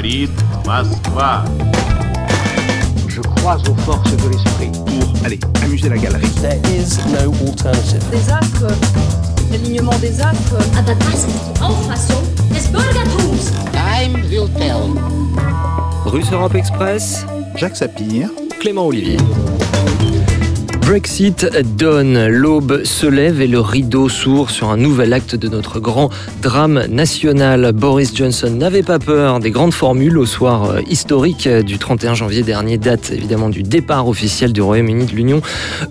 говорит Москва. Je crois aux forces de l'esprit. Pour, allez, amuser la galerie. There is no alternative. Des astres, l'alignement des astres. Aber das ist die Auffassung des Bürgertums. Time will tell. Russe Europe Express, Jacques Sapir. Clément Olivier. Brexit donne, l'aube se lève et le rideau s'ouvre sur un nouvel acte de notre grand drame national. Boris Johnson n'avait pas peur des grandes formules au soir euh, historique du 31 janvier dernier, date évidemment du départ officiel du Royaume-Uni de l'Union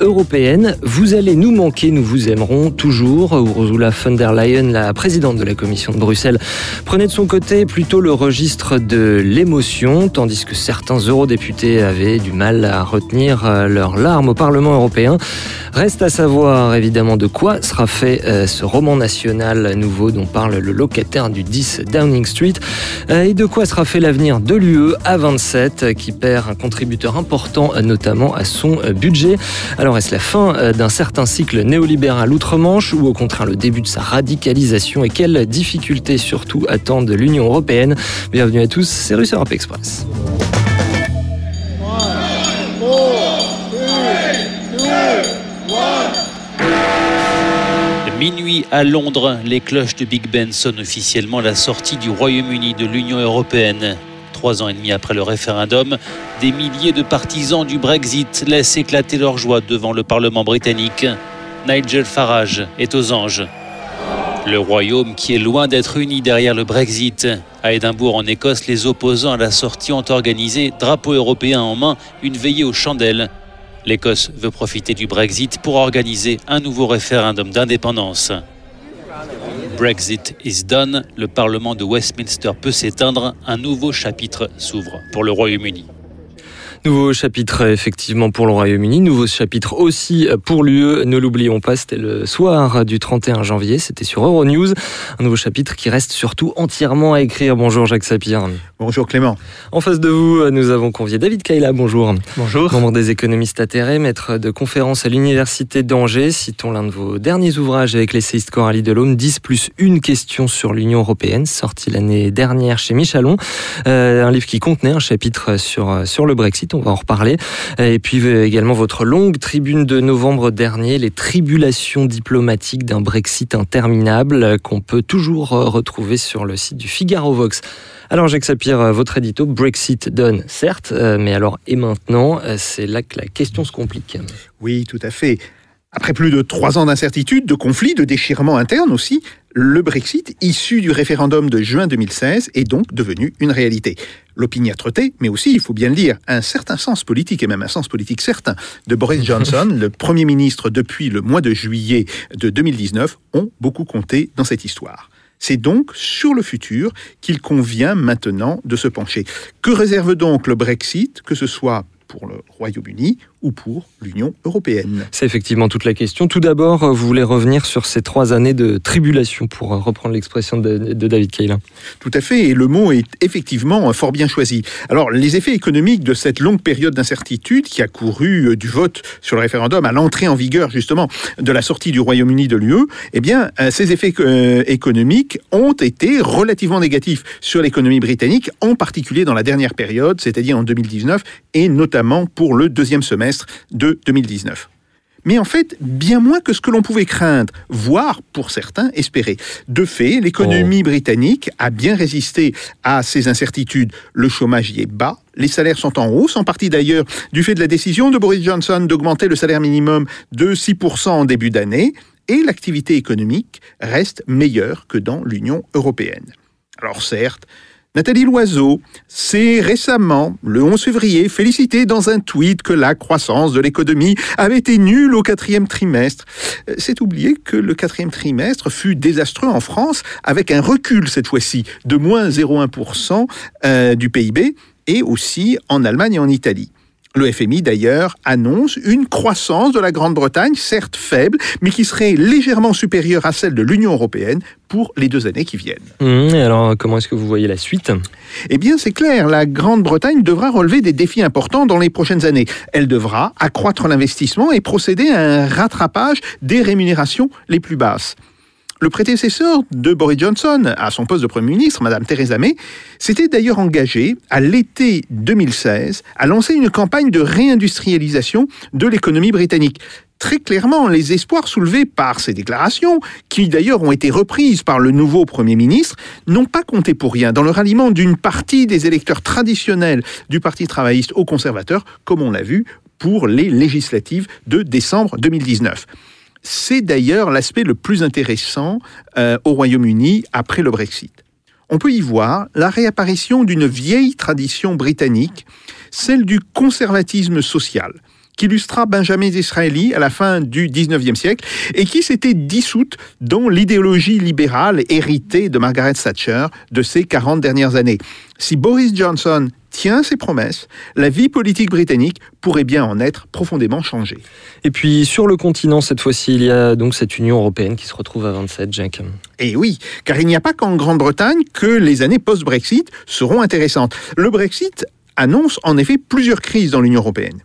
européenne. Vous allez nous manquer, nous vous aimerons toujours. Ursula von der Leyen, la présidente de la Commission de Bruxelles, prenait de son côté plutôt le registre de l'émotion, tandis que certains eurodéputés avaient du mal à retenir euh, leurs larmes au Parlement européen. Reste à savoir évidemment de quoi sera fait euh, ce roman national nouveau dont parle le locataire du 10 Downing Street euh, et de quoi sera fait l'avenir de l'UE à 27 euh, qui perd un contributeur important notamment à son budget. Alors est-ce la fin d'un certain cycle néolibéral outre-Manche ou au contraire le début de sa radicalisation et quelles difficultés surtout attendent l'Union européenne? Bienvenue à tous, c'est Russe Europe Express. Minuit à Londres, les cloches de Big Ben sonnent officiellement la sortie du Royaume-Uni de l'Union européenne. Trois ans et demi après le référendum, des milliers de partisans du Brexit laissent éclater leur joie devant le Parlement britannique. Nigel Farage est aux anges. Le Royaume qui est loin d'être uni derrière le Brexit. À Édimbourg, en Écosse, les opposants à la sortie ont organisé, drapeau européen en main, une veillée aux chandelles. L'Écosse veut profiter du Brexit pour organiser un nouveau référendum d'indépendance. Brexit is done, le Parlement de Westminster peut s'éteindre, un nouveau chapitre s'ouvre pour le Royaume-Uni. Nouveau chapitre effectivement pour le Royaume-Uni, nouveau chapitre aussi pour l'UE, ne l'oublions pas, c'était le soir du 31 janvier, c'était sur Euronews, un nouveau chapitre qui reste surtout entièrement à écrire. Bonjour Jacques Sapir. Bonjour Clément. En face de vous, nous avons convié David Kaila, bonjour. Bonjour. Membre des économistes atterrés, maître de conférence à l'Université d'Angers, citons l'un de vos derniers ouvrages avec l'essayiste Coralie Delhomme, 10 plus une question sur l'Union Européenne, sorti l'année dernière chez Michalon, euh, un livre qui contenait un chapitre sur, sur le Brexit, on va en reparler, et puis euh, également votre longue tribune de novembre dernier, les tribulations diplomatiques d'un Brexit interminable, euh, qu'on peut toujours euh, retrouver sur le site du Figaro Vox. Alors Jacques Sapir, votre édito, Brexit donne, certes, mais alors et maintenant, c'est là que la question se complique. Oui, tout à fait. Après plus de trois ans d'incertitude, de conflits, de déchirements internes aussi, le Brexit, issu du référendum de juin 2016, est donc devenu une réalité. L'opiniâtreté, mais aussi, il faut bien le dire, un certain sens politique, et même un sens politique certain, de Boris Johnson, le Premier ministre depuis le mois de juillet de 2019, ont beaucoup compté dans cette histoire. C'est donc sur le futur qu'il convient maintenant de se pencher. Que réserve donc le Brexit, que ce soit pour le Royaume-Uni ou pour l'Union européenne C'est effectivement toute la question. Tout d'abord, vous voulez revenir sur ces trois années de tribulation, pour reprendre l'expression de, de, David Kaila. Tout à fait, et le mot est effectivement fort bien choisi. Alors, les effets économiques de cette longue période d'incertitude qui a couru du vote sur le référendum à l'entrée en vigueur, justement, de la sortie du Royaume-Uni de l'UE, eh bien, ces effets euh, économiques ont été relativement négatifs sur l'économie britannique, en particulier dans la dernière période, c'est-à-dire en 2019, et notamment pour le deuxième semestre de 2019. Mais en fait, bien moins que ce que l'on pouvait craindre, voire pour certains espérer. De fait, l'économie oh. britannique a bien résisté à ces incertitudes. Le chômage y est bas, les salaires sont en hausse, en partie d'ailleurs du fait de la décision de Boris Johnson d'augmenter le salaire minimum de 6% en début d'année, et l'activité économique reste meilleure que dans l'Union européenne. Alors certes, Nathalie Loiseau s'est récemment, le 11 février, félicité dans un tweet que la croissance de l'économie avait été nulle au quatrième trimestre. C'est oublier que le quatrième trimestre fut désastreux en France, avec un recul cette fois-ci de moins 0,1% euh, du PIB, et aussi en Allemagne et en Italie. Le FMI, d'ailleurs, annonce une croissance de la Grande-Bretagne, certes faible, mais qui serait légèrement supérieure à celle de l'Union européenne pour les deux années qui viennent. Mmh, alors, comment est-ce que vous voyez la suite? Eh bien, c'est clair, la Grande-Bretagne devra relever des défis importants dans les prochaines années. Elle devra accroître l'investissement et procéder à un rattrapage des rémunérations les plus basses. Le prédécesseur de Boris Johnson à son poste de Premier ministre, Madame Theresa May, s'était d'ailleurs engagé à l'été 2016 à lancer une campagne de réindustrialisation de l'économie britannique. Très clairement, les espoirs soulevés par ces déclarations, qui d'ailleurs ont été reprises par le nouveau Premier ministre, n'ont pas compté pour rien dans le ralliement d'une partie des électeurs traditionnels du Parti travailliste aux conservateurs, comme on l'a vu pour les législatives de décembre 2019. C'est d'ailleurs l'aspect le plus intéressant euh, au Royaume-Uni après le Brexit. On peut y voir la réapparition d'une vieille tradition britannique, celle du conservatisme social, qu'illustra Benjamin Disraeli à la fin du 19e siècle et qui s'était dissoute dans l'idéologie libérale héritée de Margaret Thatcher de ces 40 dernières années. Si Boris Johnson tient ses promesses, la vie politique britannique pourrait bien en être profondément changée. Et puis sur le continent, cette fois-ci, il y a donc cette Union européenne qui se retrouve à 27, Jack. Et oui, car il n'y a pas qu'en Grande-Bretagne que les années post-Brexit seront intéressantes. Le Brexit annonce en effet plusieurs crises dans l'Union européenne.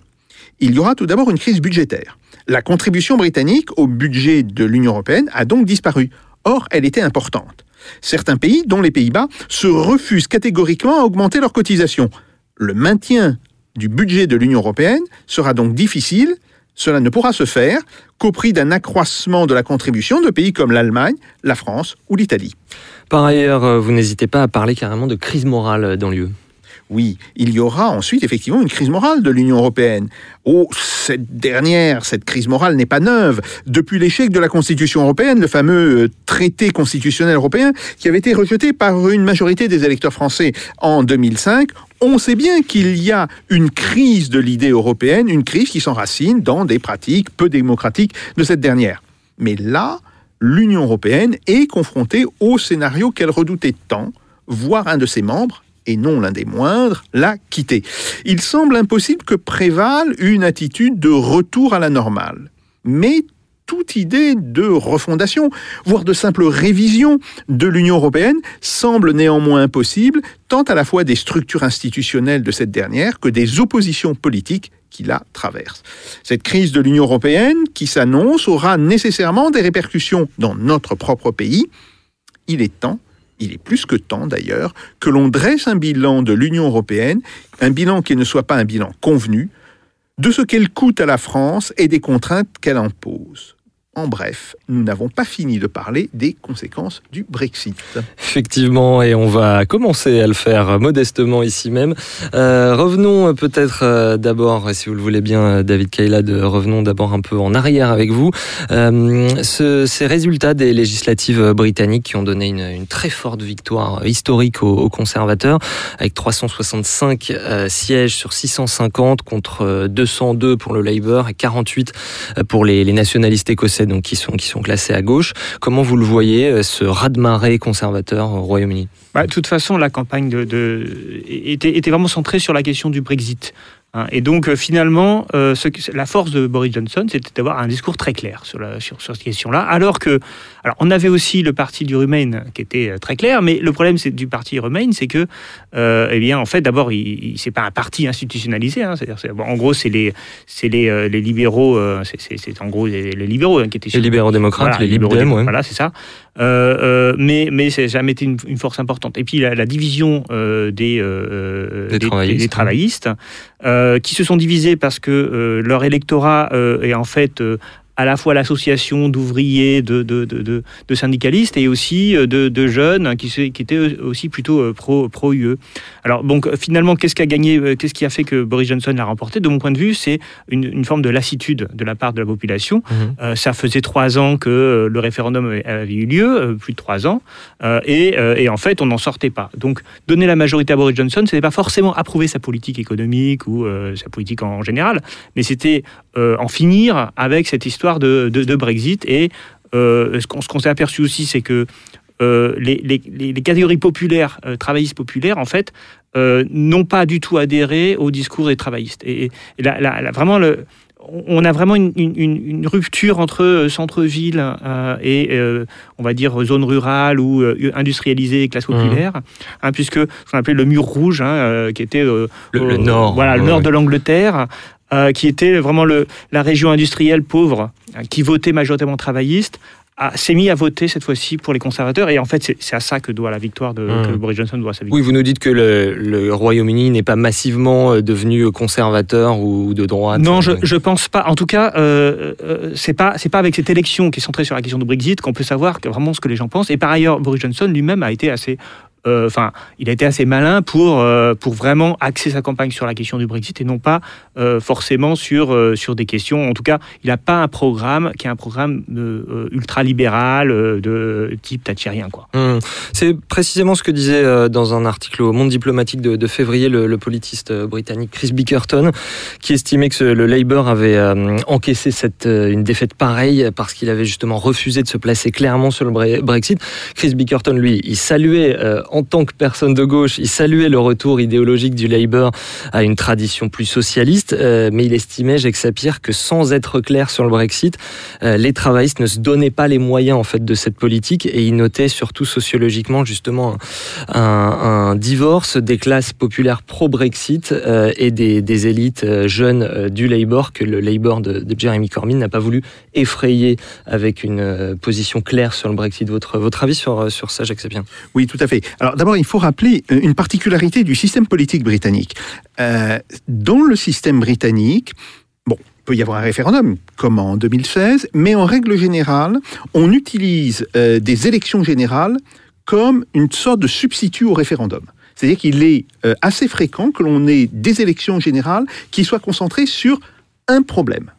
Il y aura tout d'abord une crise budgétaire. La contribution britannique au budget de l'Union européenne a donc disparu. Or, elle était importante. Certains pays, dont les Pays-Bas, se refusent catégoriquement à augmenter leurs cotisations. Le maintien du budget de l'Union européenne sera donc difficile. Cela ne pourra se faire qu'au prix d'un accroissement de la contribution de pays comme l'Allemagne, la France ou l'Italie. Par ailleurs, euh, vous n'hésitez pas à parler carrément de crise morale dans l'UE. Oui, il y aura ensuite effectivement une crise morale de l'Union européenne. Oh, cette dernière, cette crise morale n'est pas neuve. Depuis l'échec de la Constitution européenne, le fameux euh, traité constitutionnel européen qui avait été rejeté par une majorité des électeurs français en 2005, on sait bien qu'il y a une crise de l'idée européenne, une crise qui s'enracine dans des pratiques peu démocratiques de cette dernière. Mais là, l'Union européenne est confrontée au scénario qu'elle redoutait tant, voire un de ses membres, et non l'un des moindres, l'a quitté. Il semble impossible que prévale une attitude de retour à la normale. Mais toute idée de refondation, voire de simple révision de l'Union européenne semble néanmoins impossible, tant à la fois des structures institutionnelles de cette dernière que des oppositions politiques qui la traversent. Cette crise de l'Union européenne qui s'annonce aura nécessairement des répercussions dans notre propre pays. Il est temps il est plus que temps d'ailleurs que l'on dresse un bilan de l'Union européenne, un bilan qui ne soit pas un bilan convenu, de ce qu'elle coûte à la France et des contraintes qu'elle impose. En bref, nous n'avons pas fini de parler des conséquences du Brexit. Effectivement, et on va commencer à le faire modestement ici même. Euh, revenons peut-être euh, d'abord, si vous le voulez bien, David Kaylad, revenons d'abord un peu en arrière avec vous. Euh, ce, ces résultats des législatives britanniques qui ont donné une, très forte victoire historique aux, conservateurs, avec 365 euh, sièges sur 650 contre 202 pour le Labour et 48 pour les nationalistes écossais donc qui sont, qui sont classés à gauche. Comment vous le voyez, euh, ce raz-de-marée conservateur au Royaume-Uni? Bah, De toute façon, la campagne était, était vraiment centrée sur la question du Brexit. Hein. Et donc euh, finalement, euh, ce, la force de Boris Johnson, c'était d'avoir un discours très clair sur, la, sur, sur cette question-là. Alors que, alors on avait aussi le parti du Remain qui était euh, très clair, mais le problème c'est du parti Remain, c'est que, euh, eh bien, en fait, d'abord, il, il c'est pas un parti institutionnalisé. Hein, c'est-à-dire, bon, en gros, c'est les, c'est les, euh, les libéraux, c'est en gros les, les libéraux hein, qui étaient les libéraux démocrates, voilà, les libéraux, ouais. voilà, c'est ça. Euh, mais mais c'est jamais été une, une, force importante. Et puis la, la division des, des, des, travaillistes, des travaillistes qui se sont divisés parce que leur électorat est en fait à la fois l'association d'ouvriers, de, de, de, de, syndicalistes et aussi de, de jeunes qui, qui, étaient aussi plutôt pro, pro UE. Alors donc finalement, qu'est-ce qui a gagné, qu'est-ce qui a fait que Boris Johnson l'a remporté? De mon point de vue, c'est une, une, forme de lassitude de la part de la population. Mmh. Euh, ça faisait trois ans que le référendum avait eu lieu, plus de trois ans, euh, et, et, en fait, on n'en sortait pas. Donc donner la majorité à Boris Johnson, ce n'est pas forcément approuver sa politique économique ou euh, sa politique en général, mais c'était en finir avec cette histoire de, de, de Brexit. Et euh, ce qu'on qu s'est aperçu aussi, c'est que euh, les, les, les, catégories populaires, euh, travaillistes populaires, en fait, n'ont pas du tout adhéré au discours des travaillistes. Et, et là, là, là, vraiment, le, on a vraiment une, une, une rupture entre centre-ville euh, et, euh, on va dire, zone rurale ou euh, industrialisée et classe populaire, mmh. hein, puisque ce qu'on appelait le mur rouge, hein, qui était le, le, nord, voilà, le nord de l'Angleterre, euh, qui était vraiment le, la région industrielle pauvre, qui votait majoritairement travailliste, a- s'est mis à voter cette fois-ci pour les conservateurs. Et en fait, c'est à ça que doit la victoire de Mm. que Boris Johnson doit sa victoire. Oui, vous nous dites que le, le Royaume-Uni n'est pas massivement euh, devenu conservateur ou de droite. Non, je, Euh, je pense pas. En tout cas, euh, euh, c'est pas c'est pas avec cette élection qui est centrée sur la question du Brexit qu'on peut savoir que- vraiment ce que les gens pensent. Et par ailleurs, Boris Johnson lui-même a été assez euh, Enfin, il a été assez malin pour, euh, pour vraiment axer sa campagne sur la question du Brexit et non pas euh, forcément sur, euh, sur des questions. En tout cas, il n'a pas un programme qui est un programme euh, ultra-libéral euh, de type thatcherien. Quoi. Hum. C'est précisément ce que disait euh, dans un article au Monde diplomatique de, février le, politiste euh, britannique Chris Bickerton, qui estimait que le Labour avait euh, encaissé cette, euh, une défaite pareille parce qu'il avait justement refusé de se placer clairement sur le Bre- Brexit. Chris Bickerton, lui, il saluait, euh, en tant que personne de gauche, il saluait le retour idéologique du Labour à une tradition plus socialiste, euh, mais il estimait, Jacques Sapir, que sans être clair sur le Brexit, euh, les travaillistes ne se donnaient pas les moyens en fait de cette politique et il notait surtout sociologiquement justement un, divorce des classes populaires pro-Brexit euh, et des, élites jeunes du Labour que le Labour de, Jeremy Corbyn n'a pas voulu effrayer avec une position claire sur le Brexit. Votre, votre avis sur, sur ça, Jacques Sapien Oui, tout à fait. D'abord, il faut rappeler euh, une particularité du système politique britannique. Euh, dans le système britannique, bon, il peut y avoir un référendum, comme en 2016, mais en règle générale, on utilise euh, des élections générales comme une sorte de substitut au référendum. C'est-à-dire qu'il est assez fréquent que l'on ait des élections générales qui soient concentrées sur un problème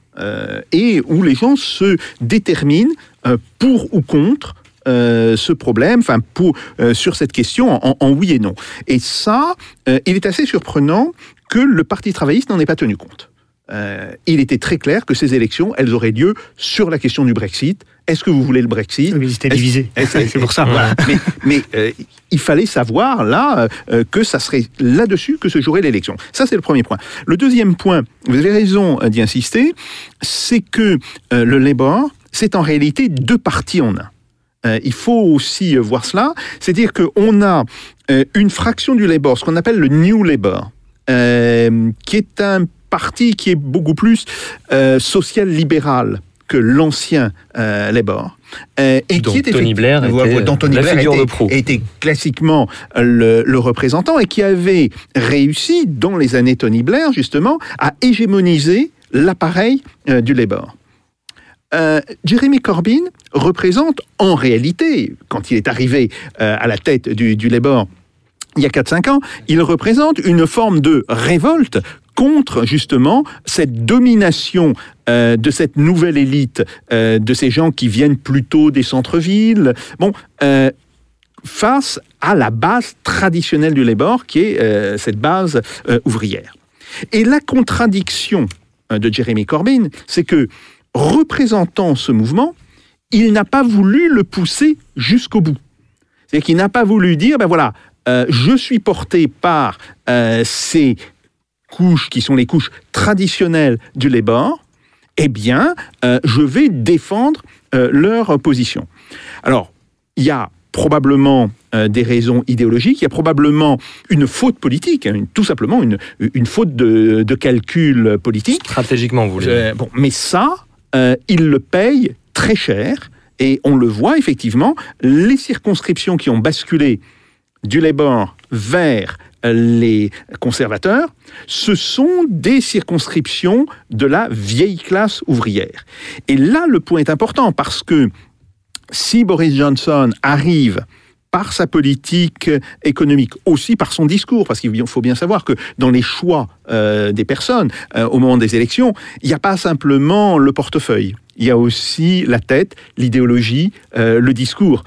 et où les gens se déterminent pour ou contre euh, ce problème, enfin pour euh, sur cette question en, en oui et non. Et ça, euh, il est assez surprenant que le Parti travailliste n'en ait pas tenu compte. Euh, il était très clair que ces élections, elles auraient lieu sur la question du Brexit. Est-ce que vous voulez le Brexit? C'était Est-ce- divisé. C'est pour ça. Voilà. Mais, mais, euh, il fallait savoir là euh, que ça serait là-dessus que se jouerait l'élection. Ça, c'est le premier point. Le deuxième point, vous avez raison d'y insister, c'est que le Labour, c'est en réalité deux partis en un. Euh, il faut aussi euh, voir cela, c'est-à-dire qu'on a euh, une fraction du Labour, ce qu'on appelle le New Labour, euh, qui est un parti qui est beaucoup plus euh, social-libéral que l'ancien euh, Labour. euh, et qui est Tony Blair était, dont Tony la Blair était, de était classiquement le, le représentant et qui avait réussi, dans les années Tony Blair, justement, à hégémoniser l'appareil du Labour. Euh, Jeremy Corbyn représente en réalité, quand il est arrivé euh, à la tête du, du Labour il y a 4-5 ans, il représente une forme de révolte contre justement cette domination euh, de cette nouvelle élite, euh, de ces gens qui viennent plutôt des centres-villes, bon, face à la base traditionnelle du Labour, qui est cette base ouvrière. Et la contradiction de Jeremy Corbyn, c'est que représentant ce mouvement, il n'a pas voulu le pousser jusqu'au bout. C'est-à-dire qu'il n'a pas voulu dire, ben voilà, euh, je suis porté par euh, ces couches qui sont les couches traditionnelles du Labour, eh bien, euh, je vais défendre leur position. Alors, il y a probablement des raisons idéologiques, il y a probablement une faute politique, hein, une- tout simplement une, une faute de, de calcul politique. Stratégiquement, vous voulez dire. Bon, mais ça, euh, il le paye très cher. Et on le voit effectivement, les circonscriptions qui ont basculé du Labour vers euh, les conservateurs, ce sont des circonscriptions de la vieille classe ouvrière. Et là, le point est important parce que si Boris Johnson arrive par sa politique économique, aussi par son discours, parce qu'il faut bien savoir que dans les choix euh, des personnes euh, au moment des élections, il n'y a pas simplement le portefeuille. Il y a aussi la tête, l'idéologie, euh, le discours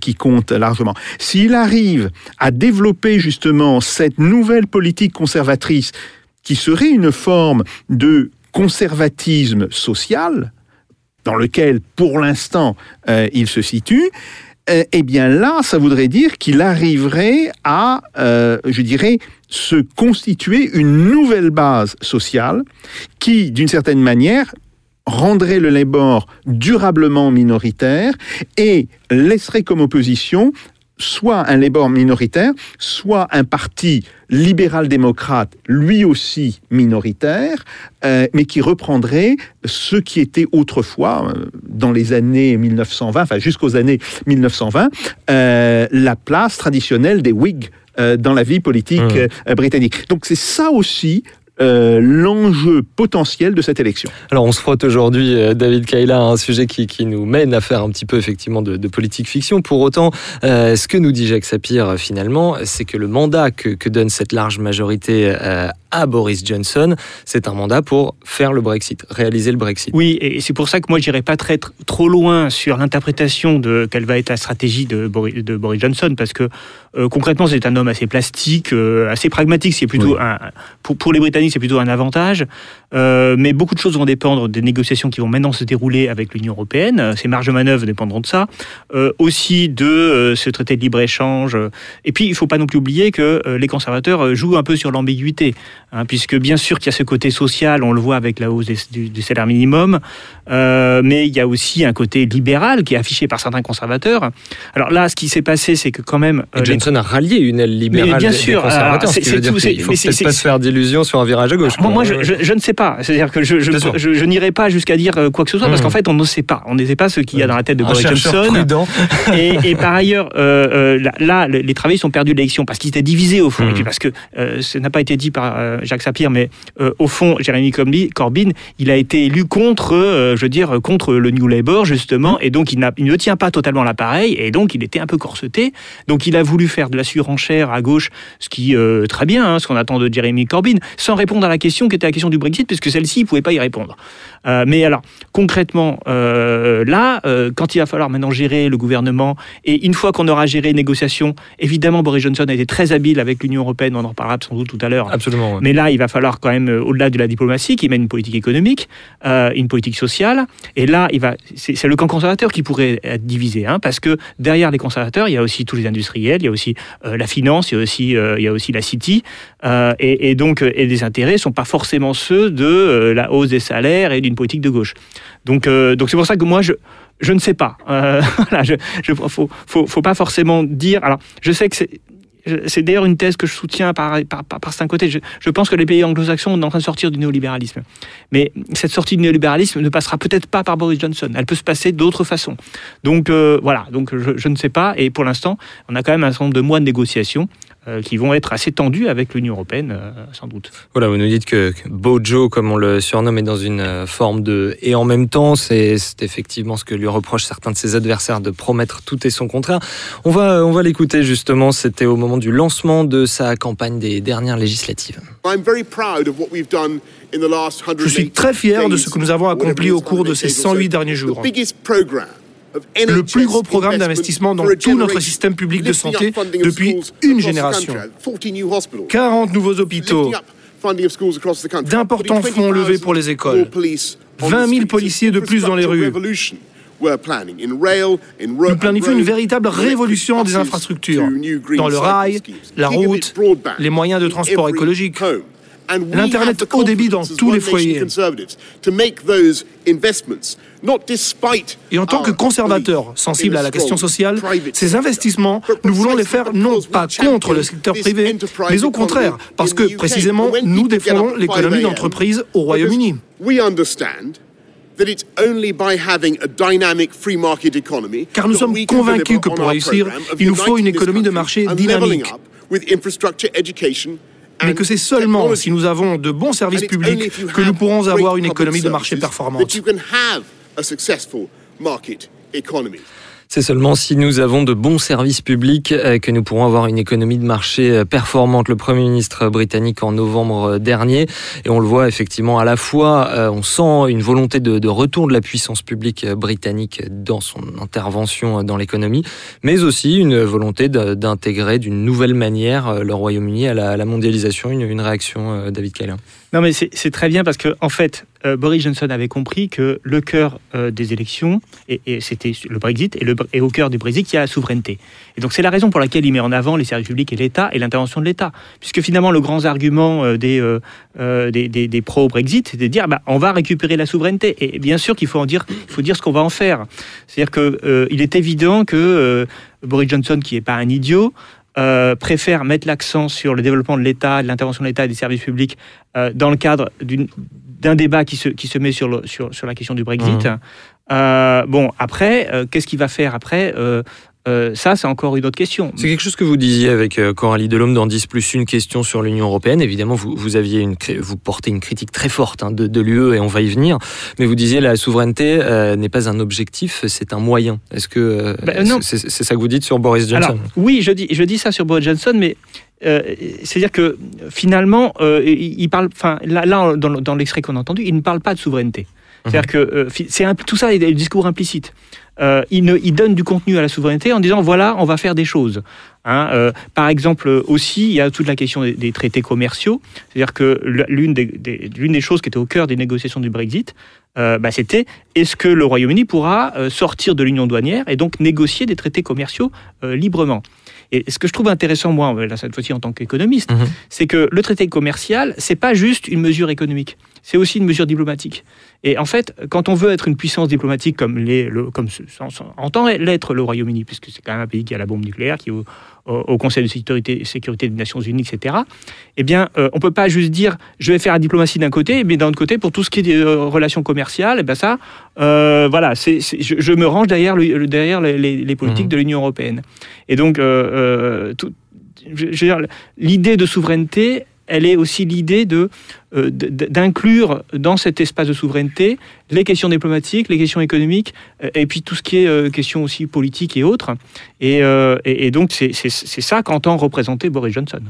qui compte largement. S'il arrive à développer justement cette nouvelle politique conservatrice qui serait une forme de conservatisme social, dans lequel pour l'instant il se situe, euh, eh bien là, ça voudrait dire qu'il arriverait à, euh, je dirais, se constituer une nouvelle base sociale qui, d'une certaine manière, rendrait le Labour durablement minoritaire et laisserait comme opposition soit un Labour minoritaire, soit un parti libéral-démocrate, lui aussi minoritaire, euh, mais qui reprendrait ce qui était autrefois, euh, dans les années 1920, enfin jusqu'aux années 1920, euh, la place traditionnelle des Whigs dans la vie politique Mmh. britannique. Donc c'est ça aussi euh, l'enjeu potentiel de cette élection. Alors on se frotte aujourd'hui, euh, David Kaila, à un sujet qui, qui nous mène à faire un petit peu effectivement de, de politique fiction. Pour autant, euh, ce que nous dit Jacques Sapir finalement, c'est que le mandat que, que donne cette large majorité euh, à Boris Johnson, c'est un mandat pour faire le Brexit, réaliser le Brexit. Oui, et c'est pour ça que moi, j'irai pas très, tr- trop loin sur l'interprétation de quelle va être la stratégie de Boris, de Boris Johnson, parce que euh, concrètement, c'est un homme assez plastique, euh, assez pragmatique. C'est plutôt un, pour, pour les Britanniques, c'est plutôt un avantage. Euh, mais beaucoup de choses vont dépendre des négociations qui vont maintenant se dérouler avec l'Union européenne. Ces marges de manœuvre dépendront de ça. Aussi de ce traité de libre-échange. Et puis, il ne faut pas non plus oublier que les conservateurs jouent un peu sur l'ambiguïté. hein, puisque bien sûr qu'il y a ce côté social, on le voit avec la hausse des- du, du salaire minimum, mais il y a aussi un côté libéral qui est affiché par certains conservateurs. Alors là, ce qui s'est passé, c'est que quand même... Et les- Johnson a rallié une aile libérale Mais bien sûr, alors, ce qui c'est- tout, c'est- faut peut-être pas se faire d'illusions sur un virage à gauche. Moi, quoi. moi, je, je- je ne sais pas. C'est-à-dire que je, je, n'irai pas jusqu'à dire euh, quoi que ce soit, parce Mhm. qu'en fait, on ne sait pas. On ne sait pas ce qu'il y a dans la tête de Boris Johnson. prudent. et, et par ailleurs, euh, euh, là, là, les travaillistes ont perdu l'élection parce qu'ils étaient divisés au fond. Mhm. Et puis parce que euh, ce n'a pas été dit par euh, Jacques Sapir, mais euh, au fond, Jérémy Corbyn, il a été élu contre, euh, je veux dire, contre le New Labour justement, et donc il, il ne tient pas totalement l'appareil, et donc il était un peu corseté. Donc il a voulu faire de la surenchère à gauche, ce qui euh, très bien, hein, ce qu'on attend de Jérémy Corbyn, sans répondre à la question qui était la question du Brexit, puisque celle-ci, ne pouvait pas y répondre. Euh, mais alors, concrètement, euh, là, euh, quand il va falloir maintenant gérer le gouvernement, et une fois qu'on aura géré les négociations, évidemment, Boris Johnson a été très habile avec l'Union européenne, on en reparlera sans doute tout à l'heure. Absolument. ouais. Mais là, il va falloir quand même, au-delà de la diplomatie, qu'il mène une politique économique, une politique sociale. Et là, il va, c'est le camp conservateur qui pourrait être divisé, hein, parce que derrière les conservateurs, il y a aussi tous les industriels, il y a aussi la finance, il y a aussi, il y a aussi la City, et, et donc, et les intérêts sont pas forcément ceux de la hausse des salaires et d'une politique de gauche. Donc, euh, donc c'est pour ça que moi, je je ne sais pas. Euh, voilà, faut, faut, faut pas forcément dire. Alors, je sais que c'est c'est d'ailleurs une thèse que je soutiens par, par, par, par certains côtés. Je, je pense que les pays anglo-saxons sont en train de sortir du néolibéralisme. Mais cette sortie du néolibéralisme ne passera peut-être pas par Boris Johnson. Elle peut se passer d'autres façons. Donc euh, voilà, donc je, je ne sais pas. Et pour l'instant, on a quand même un certain nombre de mois de négociations qui vont être assez tendus avec l'Union européenne, euh, sans doute. Voilà, vous nous dites que, Bojo, comme on le surnomme, est dans une euh, forme de et en même temps, c'est c'est effectivement ce que lui reprochent certains de ses adversaires de promettre tout et son contraire. On va, on va l'écouter justement. C'était au moment du lancement de sa campagne des dernières législatives. Je suis très fier de ce que nous avons accompli au cours de ces 108 derniers jours. Le plus gros programme d'investissement dans tout notre système public de santé depuis une génération. 40 nouveaux hôpitaux, d'importants fonds levés pour les écoles, 20 000 policiers de plus dans les rues. Nous planifions une véritable révolution des infrastructures, dans le rail, la route, les moyens de transport écologique, l'Internet haut débit dans tous les foyers. Et en tant que conservateurs sensibles à la question sociale, ces investissements, nous voulons les faire non pas contre le secteur privé, mais au contraire, parce que précisément, nous défendons l'économie d'entreprise au Royaume-Uni. Car nous sommes convaincus que pour réussir, il nous faut une économie de marché dynamique. Mais que c'est seulement si nous avons de bons services publics que nous pourrons avoir une économie de marché performante. C'est seulement si nous avons de bons services publics euh, que nous pourrons avoir une économie de marché euh, performante. Le Premier ministre britannique en novembre euh, dernier, et on le voit effectivement à la fois, on sent une volonté de, retour de la puissance publique britannique dans son intervention dans l'économie, mais aussi une volonté d'intégrer d'une nouvelle manière le Royaume-Uni à la, mondialisation. Une, réaction, David Kaler. Non, mais c'est très bien parce que, en fait, euh, Boris Johnson avait compris que le cœur euh, des élections, et, c'était le Brexit, et, le, au cœur du Brexit, il y a la souveraineté. Et donc c'est la raison pour laquelle il met en avant les services publics et l'État et l'intervention de l'État. Puisque finalement, le grand argument euh, des, des, des, pro-Brexit, c'est de dire bah, on va récupérer la souveraineté. Et bien sûr qu'il faut, dire, faut dire ce qu'on va en faire. C'est-à-dire qu'il est évident que Boris Johnson, qui n'est pas un idiot, euh, préfère mettre l'accent sur le développement de l'État, de l'intervention de l'État et des services publics euh, dans le cadre d'un débat qui se, qui se met sur, le, sur, sur la question du Brexit. Mmh. Euh, bon, après, qu'est-ce qu'il va faire après? Euh, ça, c'est encore une autre question. C'est quelque chose que vous disiez avec euh, Coralie Delhomme dans 10 plus une question sur l'Union européenne. Évidemment, vous, vous, aviez une, vous portez une critique très forte hein, de, de l'UE et on va y venir. Mais vous disiez la souveraineté euh, n'est pas un objectif, c'est un moyen. Est-ce que ben, c'est ça que vous dites sur Boris Johnson Oui, je dis, je dis ça sur Boris Johnson, mais c'est-à-dire que finalement, il parle, enfin, là, là dans, dans l'extrait qu'on a entendu, il ne parle pas de souveraineté. C'est-à-dire que c'est tout ça est le discours implicite. Euh, il, ne, il, donne du contenu à la souveraineté en disant voilà, on va faire des choses. Hein. Euh, par exemple, aussi, il y a toute la question des, traités commerciaux. C'est-à-dire que l'une des, des, choses qui était au cœur des négociations du Brexit, euh, bah, c'était est-ce que le Royaume-Uni pourra sortir de l'union douanière et donc négocier des traités commerciaux librement? Et ce que je trouve intéressant, moi, là, cette fois-ci en tant qu'économiste, mhm. c'est que le traité commercial, c'est pas juste une mesure économique, c'est aussi une mesure diplomatique. Et en fait, quand on veut être une puissance diplomatique comme, les, le, comme entend l'être le Royaume-Uni, puisque c'est quand même un pays qui a la bombe nucléaire, qui est au, Conseil de sécurité, sécurité, des Nations Unies, etc., eh bien, euh, on ne peut pas juste dire je vais faire la diplomatie d'un côté, mais d'un autre côté, pour tout ce qui est des euh, relations commerciales, eh bien ça, euh, voilà, je, me range derrière, le, derrière les, politiques mmh. de l'Union européenne. Et donc, l'idée de souveraineté, elle est aussi l'idée de, euh, d'inclure dans cet espace de souveraineté les questions diplomatiques, les questions économiques, euh, et puis tout ce qui est euh, questions aussi politiques et autres. Et, et, donc, c'est ça qu'entend représenter Boris Johnson.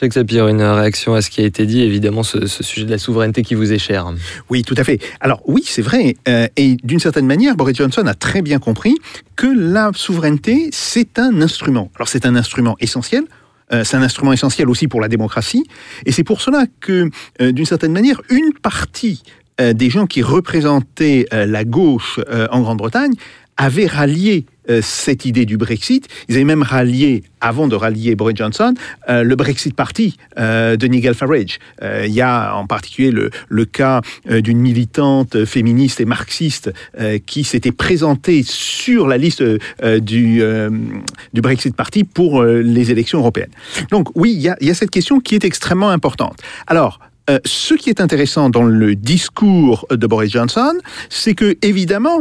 Jacques Sapir, une réaction à ce qui a été dit, évidemment, ce, sujet de la souveraineté qui vous est cher. Oui, tout à fait. Alors oui, c'est vrai. et d'une certaine manière, Boris Johnson a très bien compris que la souveraineté, c'est un instrument. Alors c'est un instrument essentiel euh, c'est un instrument essentiel aussi pour la démocratie. Et c'est pour cela que, euh, d'une certaine manière, une partie euh, des gens qui représentaient la gauche en Grande-Bretagne avaient rallié euh, cette idée du Brexit. Ils avaient même rallié, avant de rallier Boris Johnson, euh, le Brexit Party euh, de Nigel Farage. il y a en particulier le, le cas d'une militante féministe et marxiste qui s'était présentée sur la liste du, Brexit Party pour les élections européennes. Donc oui, il y a cette question qui est extrêmement importante. Alors, ce qui est intéressant dans le discours de Boris Johnson, c'est que évidemment,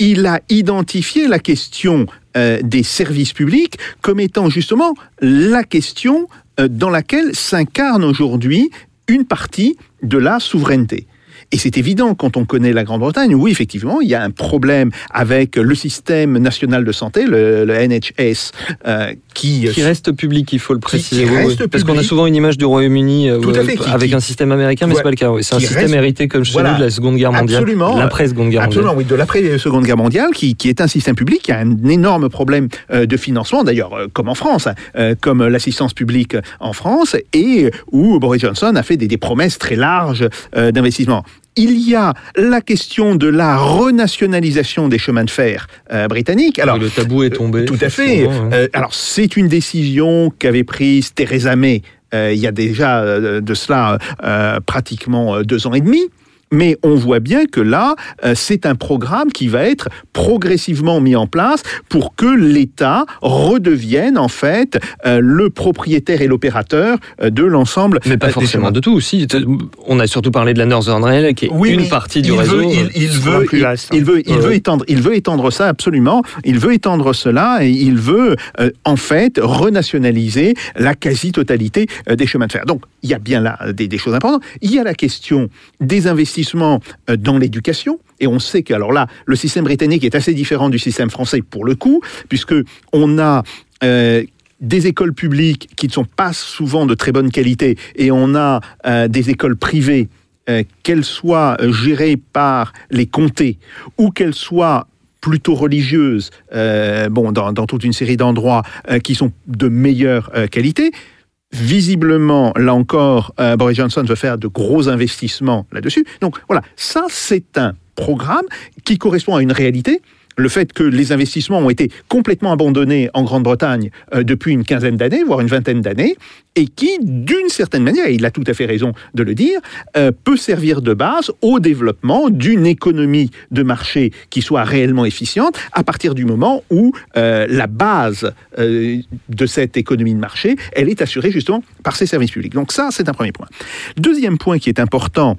il a identifié la question euh, des services publics comme étant justement la question euh, dans laquelle s'incarne aujourd'hui une partie de la souveraineté. Et c'est évident quand on connaît la Grande-Bretagne, oui, effectivement, il y a un problème avec le système national de santé, le, NHS, euh, qui, qui reste public, il faut le préciser. Parce qu'on a souvent une image du Royaume-Uni euh, avec un système américain, mais c'est pas le cas. C'est un système hérité comme chez nous de la Seconde Guerre mondiale, absolument, l'après-Seconde Guerre absolument, oui, de l'après-Seconde Guerre mondiale, qui, qui, est un système public qui a un énorme problème euh, de financement, d'ailleurs, comme en France, hein, comme l'assistance publique en France, et où Boris Johnson a fait des, des promesses très larges d'investissement il y a la question de la renationalisation des chemins de fer euh, britanniques. Alors, le tabou est tombé. Euh, tout à fait. Euh, alors, c'est une décision qu'avait prise Theresa May il y a déjà de cela pratiquement deux ans et demi. Mais on voit bien que là, euh, c'est un programme qui va être progressivement mis en place pour que l'État redevienne en fait euh, le propriétaire et l'opérateur euh, de l'ensemble. Mais pas forcément de tout aussi. On a surtout parlé de la Northern Rail qui est une partie du réseau. il, veut, il, veut, il veut étendre, il veut étendre ça absolument. Il veut étendre cela et il veut en fait renationaliser la quasi-totalité des chemins de fer. Donc il y a bien là des, des choses importantes. Il y a la question des investissements euh, dans l'éducation. Et on sait que, alors là, le système britannique est assez différent du système français pour le coup, puisque on a euh, des écoles publiques qui ne sont pas souvent de très bonne qualité, et on a euh, des écoles privées, qu'elles soient gérées par les comtés ou qu'elles soient plutôt religieuses, bon, dans, toute une série d'endroits qui sont de meilleure qualité Visiblement, là encore, euh, Boris Johnson veut faire de gros investissements là-dessus. Donc voilà, ça c'est un programme qui correspond à une réalité le fait que les investissements ont été complètement abandonnés en Grande-Bretagne euh, depuis une quinzaine d'années, voire une vingtaine d'années, et qui, d'une certaine manière, et il a tout à fait raison de le dire, euh, peut servir de base au développement d'une économie de marché qui soit réellement efficiente à partir du moment où euh, la base de cette économie de marché, elle est assurée justement par ces services publics. Donc ça, c'est un premier point. Deuxième point qui est important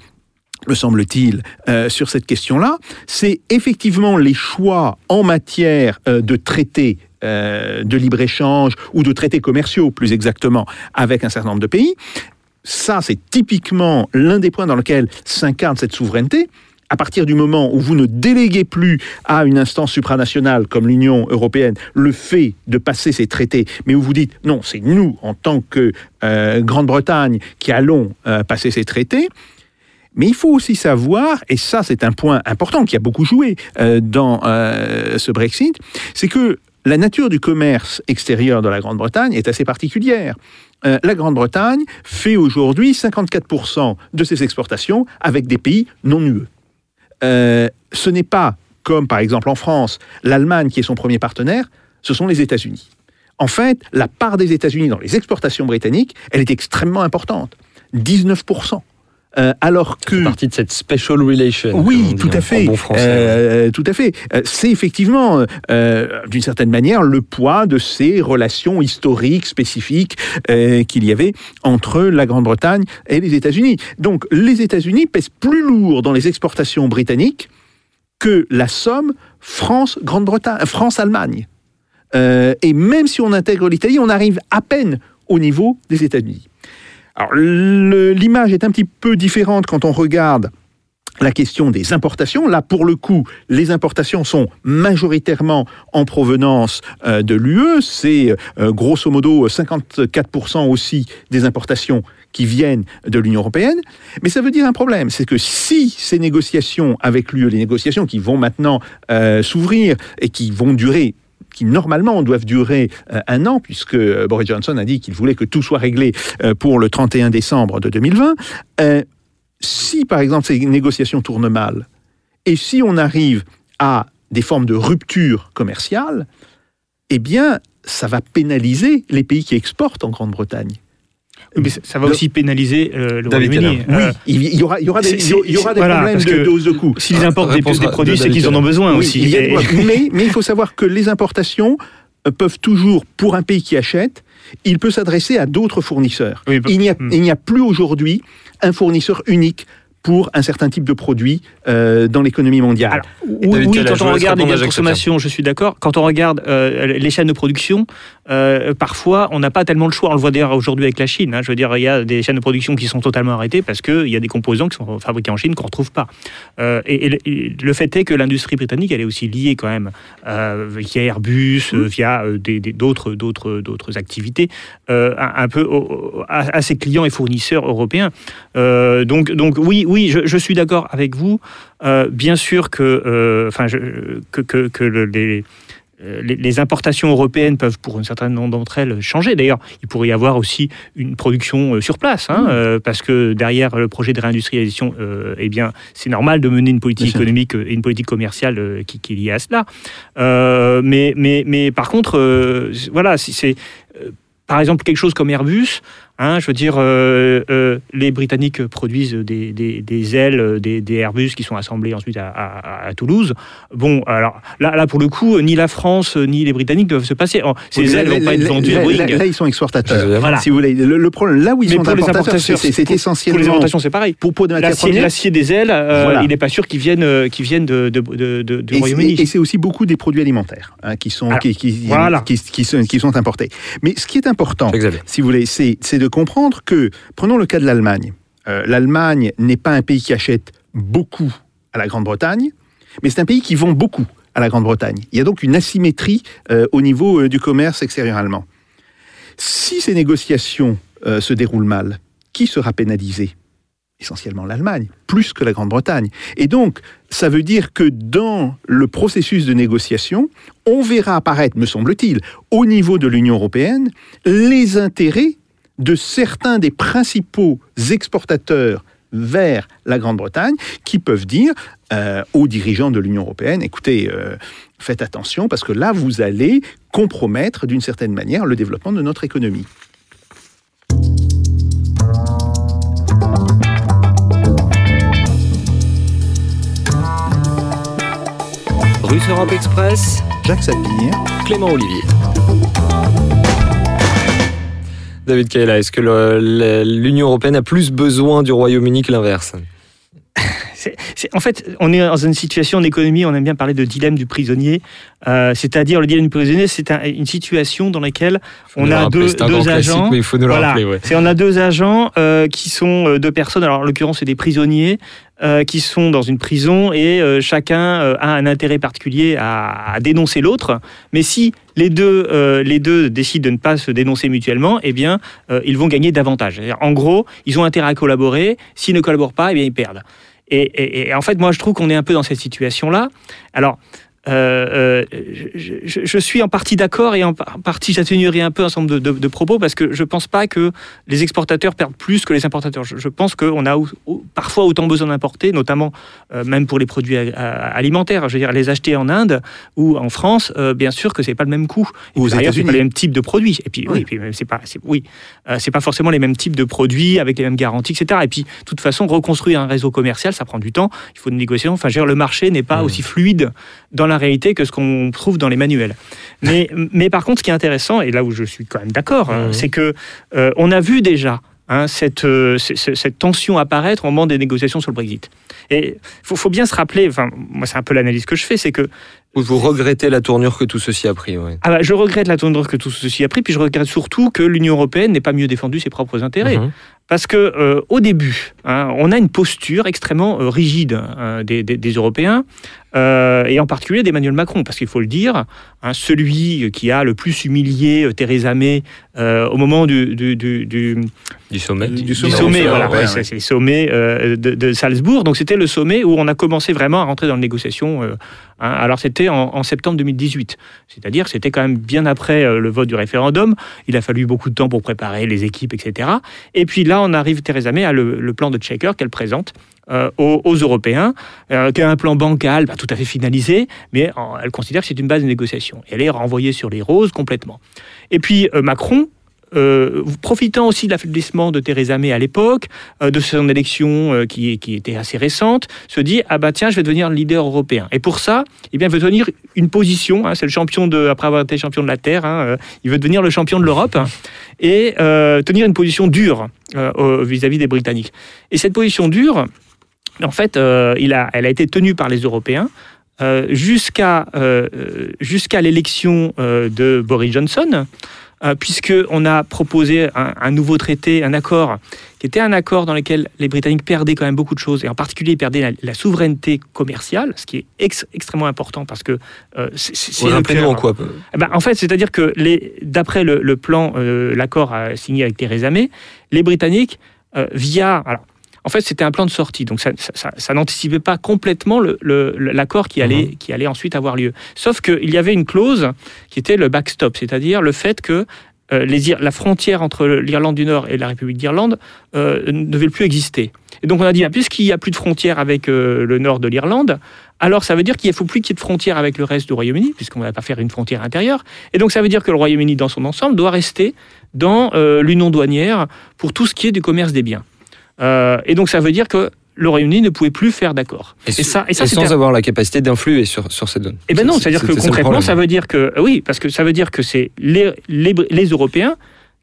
me semble-t-il, euh, sur cette question-là, c'est effectivement les choix en matière euh, de traités euh, de libre-échange ou de traités commerciaux, plus exactement, avec un certain nombre de pays. Ça, c'est typiquement l'un des points dans lesquels s'incarne cette souveraineté. À partir du moment où vous ne déléguez plus à une instance supranationale comme l'Union européenne le fait de passer ces traités, mais où vous dites non, c'est nous, en tant que Grande-Bretagne, qui allons passer ces traités, mais il faut aussi savoir, et ça c'est un point important qui a beaucoup joué euh, dans euh, ce Brexit, c'est que la nature du commerce extérieur de la Grande-Bretagne est assez particulière. Euh, la Grande-Bretagne fait aujourd'hui 54% de ses exportations avec des pays non UE. ce n'est pas comme par exemple en France, l'Allemagne qui est son premier partenaire, ce sont les États-Unis. En fait, la part des États-Unis dans les exportations britanniques, elle est extrêmement importante. 19%. Euh, alors que partie de cette special relation. Oui, tout à, fait, euh, tout à fait. Euh, c'est effectivement, d'une certaine manière, le poids de ces relations historiques spécifiques qu'il y avait entre la Grande-Bretagne et les États-Unis. Donc, les États-Unis pèsent plus lourd dans les exportations britanniques que la somme France-Grande-Bretagne, France-Allemagne. et même si on intègre l'Italie, on arrive à peine au niveau des États-Unis. Alors l'image est un petit peu différente quand on regarde la question des importations. Là, pour le coup, les importations sont majoritairement en provenance euh, de l'UE. C'est euh, grosso modo 54% aussi des importations qui viennent de l'Union européenne. Mais ça veut dire un problème, c'est que si ces négociations avec l'UE, les négociations qui vont maintenant euh, s'ouvrir et qui vont durer qui normalement doivent durer euh, un an, puisque euh, Boris Johnson a dit qu'il voulait que tout soit réglé euh, pour le 31 décembre de 2020. si, par exemple, ces négociations tournent mal, et si on arrive à des formes de rupture commerciale, eh bien, ça va pénaliser les pays qui exportent en Grande-Bretagne. Mais ça va aussi pénaliser euh, le Royaume-Uni. Oui, euh, il y aura, il y aura des, il y aura des problèmes de, hausse de coûts. S'ils importent des, des, produits, c'est qu'ils en ont besoin aussi. mais, mais il faut savoir que les importations euh, peuvent toujours, pour un pays qui achète, il peut s'adresser à d'autres fournisseurs. il n'y a, hmm. a, plus aujourd'hui un fournisseur unique pour un certain type de produit euh, dans l'économie mondiale. oui, quand on regarde les biens de consommation, je suis d'accord. Quand on regarde euh, les chaînes de production, euh, parfois, on n'a pas tellement le choix. On le voit d'ailleurs aujourd'hui avec la Chine. Hein. Je veux dire, il y a des chaînes de production qui sont totalement arrêtées parce qu'il y a des composants qui sont fabriqués en Chine qu'on ne retrouve pas. Et, le fait est que l'industrie britannique, elle est aussi liée quand même via Airbus, via d'autres d'autres activités, un, peu à, à, ses clients et fournisseurs européens. donc, donc oui, oui, je, suis d'accord avec vous. Euh, bien sûr que, euh, enfin, que, que, les, euh, les, importations européennes peuvent, pour un certain nombre d'entre elles, changer. D'ailleurs, il pourrait y avoir aussi une production sur place, hein, mmh. parce que derrière le projet de réindustrialisation, eh bien, c'est normal de mener une politique économique et une politique commerciale qui, qui, est liée à cela. mais, mais, mais par contre, voilà, c'est par exemple quelque chose comme Airbus Hein, je veux dire, euh, euh, les Britanniques produisent des, des, ailes, des, Airbus qui sont assemblés ensuite à, Toulouse. Bon, alors là, là, pour le coup, ni la France ni les Britanniques doivent se passer. Oh, ces ailes ne vont pas être vendues à Boeing. Là, ils sont exportateurs. Voilà. Si vous voulez, le, problème, là où ils sont importateurs, c'est essentiellement. Pour les importations, c'est pareil. Pour, pour de L'acier des ailes, euh, il n'est pas sûr qu'ils viennent, qu'ils viennent de, de, Royaume-Uni. Et c'est aussi beaucoup des produits alimentaires hein, qui, sont, qui, qui, qui, sont, qui sont importés. Mais ce qui est important, si vous voulez, c'est de comprendre que, prenons le cas de l'Allemagne. Euh, L'Allemagne n'est pas un pays qui achète beaucoup à la Grande-Bretagne, mais c'est un pays qui vend beaucoup à la Grande-Bretagne. Il y a donc une asymétrie euh, au niveau euh, du commerce extérieur allemand. Si ces négociations se déroulent mal, qui sera pénalisé? Essentiellement l'Allemagne, plus que la Grande-Bretagne. Et donc, ça veut dire que dans le processus de négociation, on verra apparaître, me semble-t-il, au niveau de l'Union européenne, les intérêts de certains des principaux exportateurs vers la Grande-Bretagne qui peuvent dire euh, aux dirigeants de l'Union européenne, écoutez, euh, faites attention parce que là, vous allez compromettre d'une certaine manière le développement de notre économie. Russe Europe Express, Jacques Sapir, Clément Olivier. David Kaela, est-ce que l'Union européenne a plus besoin du Royaume-Uni que l'inverse? En fait, on est dans une situation en économie, on aime bien parler de dilemme du prisonnier. Euh, c'est-à-dire, le dilemme du prisonnier, c'est une situation dans laquelle on a deux, agents. Mais il faut le rappeler, On a deux agents euh, qui sont euh, deux personnes, alors en l'occurrence, c'est des prisonniers. qui sont dans une prison et chacun a un intérêt particulier à, dénoncer l'autre. Mais si les deux, les deux décident de ne pas se dénoncer mutuellement, eh bien, ils vont gagner davantage. En gros, ils ont intérêt à collaborer. S'ils ne collaborent pas, eh bien, ils perdent. Et, en fait, moi, je trouve qu'on est un peu dans cette situation-là. Alors, euh, euh, je, suis en partie d'accord et en partie j'atténuerai un peu un certain nombre de, propos parce que je ne pense pas que les exportateurs perdent plus que les importateurs. Je, pense qu'on a parfois autant besoin d'importer, notamment euh, même pour les produits alimentaires. Je veux dire, les acheter en Inde ou en France, bien sûr que c'est pas le même coût. Ou aux États-Unis, pas les mêmes types de produits. Et puis oui, c'est pas, oui, c'est pas forcément les mêmes types de produits avec les mêmes garanties, etc. Et puis, de toute façon, reconstruire un réseau commercial, ça prend du temps. Il faut une négociation. Enfin, je veux dire, le marché n'est pas mmh. aussi fluide dans la réalité que ce qu'on trouve dans les manuels. Mais, mais par contre, ce qui est intéressant, et là où je suis quand même d'accord, hein, mmh. c'est que euh, on a vu déjà hein, cette, euh, cette, tension apparaître au moment des négociations sur le Brexit. Et il faut, bien se rappeler, enfin, moi c'est un peu l'analyse que je fais, c'est que vous regrettez la tournure que tout ceci a pris. Ah bah, je regrette la tournure que tout ceci a pris, puis je regrette surtout que l'Union européenne n'ait pas mieux défendu ses propres intérêts. Mmh. Parce que euh, au début, hein, on a une posture extrêmement rigide hein, des, des, Européens, euh, et en particulier d'Emmanuel Macron, parce qu'il faut le dire, hein, celui qui a le plus humilié euh, Theresa May euh, au moment du, du, du, du sommet. Du, sommet, voilà, c'est le sommet de, Salzbourg. Donc c'était le sommet où on a commencé vraiment à rentrer dans les négociations. Hein. alors c'était en, septembre 2018, c'est-à-dire c'était quand même bien après le vote du référendum. Il a fallu beaucoup de temps pour préparer les équipes, etc. Et puis là, on arrive, Theresa May à le, plan de Checker qu'elle présente euh, aux, Européens, euh, qui a un plan bancal tout à fait finalisé, mais elle considère que c'est une base de négociation. Et elle est renvoyée sur les roses complètement. Et puis euh, profitant aussi de l'affaiblissement de Theresa May à l'époque, de son élection qui, qui, était assez récente, se dit ah bah tiens je vais devenir leader européen. Et pour ça, eh il veut devenir une position. Hein, c'est le champion de après avoir été champion de la terre. Hein, il veut devenir le champion de l'Europe et tenir une position dure vis-à-vis -vis des Britanniques. Et cette position dure, en fait, euh, elle a été tenue par les Européens euh, euh, jusqu'à l'élection de Boris Johnson, puisqu'on a proposé un, nouveau traité, un accord, qui était un accord dans lequel les Britanniques perdaient quand même beaucoup de choses, et en particulier ils perdaient la, souveraineté commerciale, ce qui est extrêmement important parce que c'est le en quoi. Eh ben, En fait, c'est-à-dire que d'après le, plan, l'accord signé avec Theresa May, les Britanniques, via... Alors, en fait, c'était un plan de sortie. Donc, ça, n'anticipait pas complètement l'accord qui, allait, mhm. qui allait ensuite avoir lieu. Sauf qu'il y avait une clause qui était le backstop, c'est-à-dire le fait que euh, les, la frontière entre l'Irlande du Nord et la République d'Irlande euh, ne devait plus exister. Et donc on a dit, ah, puisqu'il n'y a plus de frontière avec euh, le nord de l'Irlande, alors ça veut dire qu'il ne faut plus qu'il y ait de frontière avec le reste du Royaume-Uni, puisqu'on ne va pas faire une frontière intérieure. Et donc ça veut dire que le Royaume-Uni dans son ensemble doit rester dans l'union douanière pour tout ce qui est du commerce des biens. Euh, et donc ça veut dire que le Royaume-Uni ne pouvait plus faire d'accord. Et, ça, et ça, sans avoir la capacité d'influer sur, sur cette donne. Eh bien non, c'est-à-dire que concrètement, ça veut dire que oui, parce que ça veut dire que c'est les, les, Européens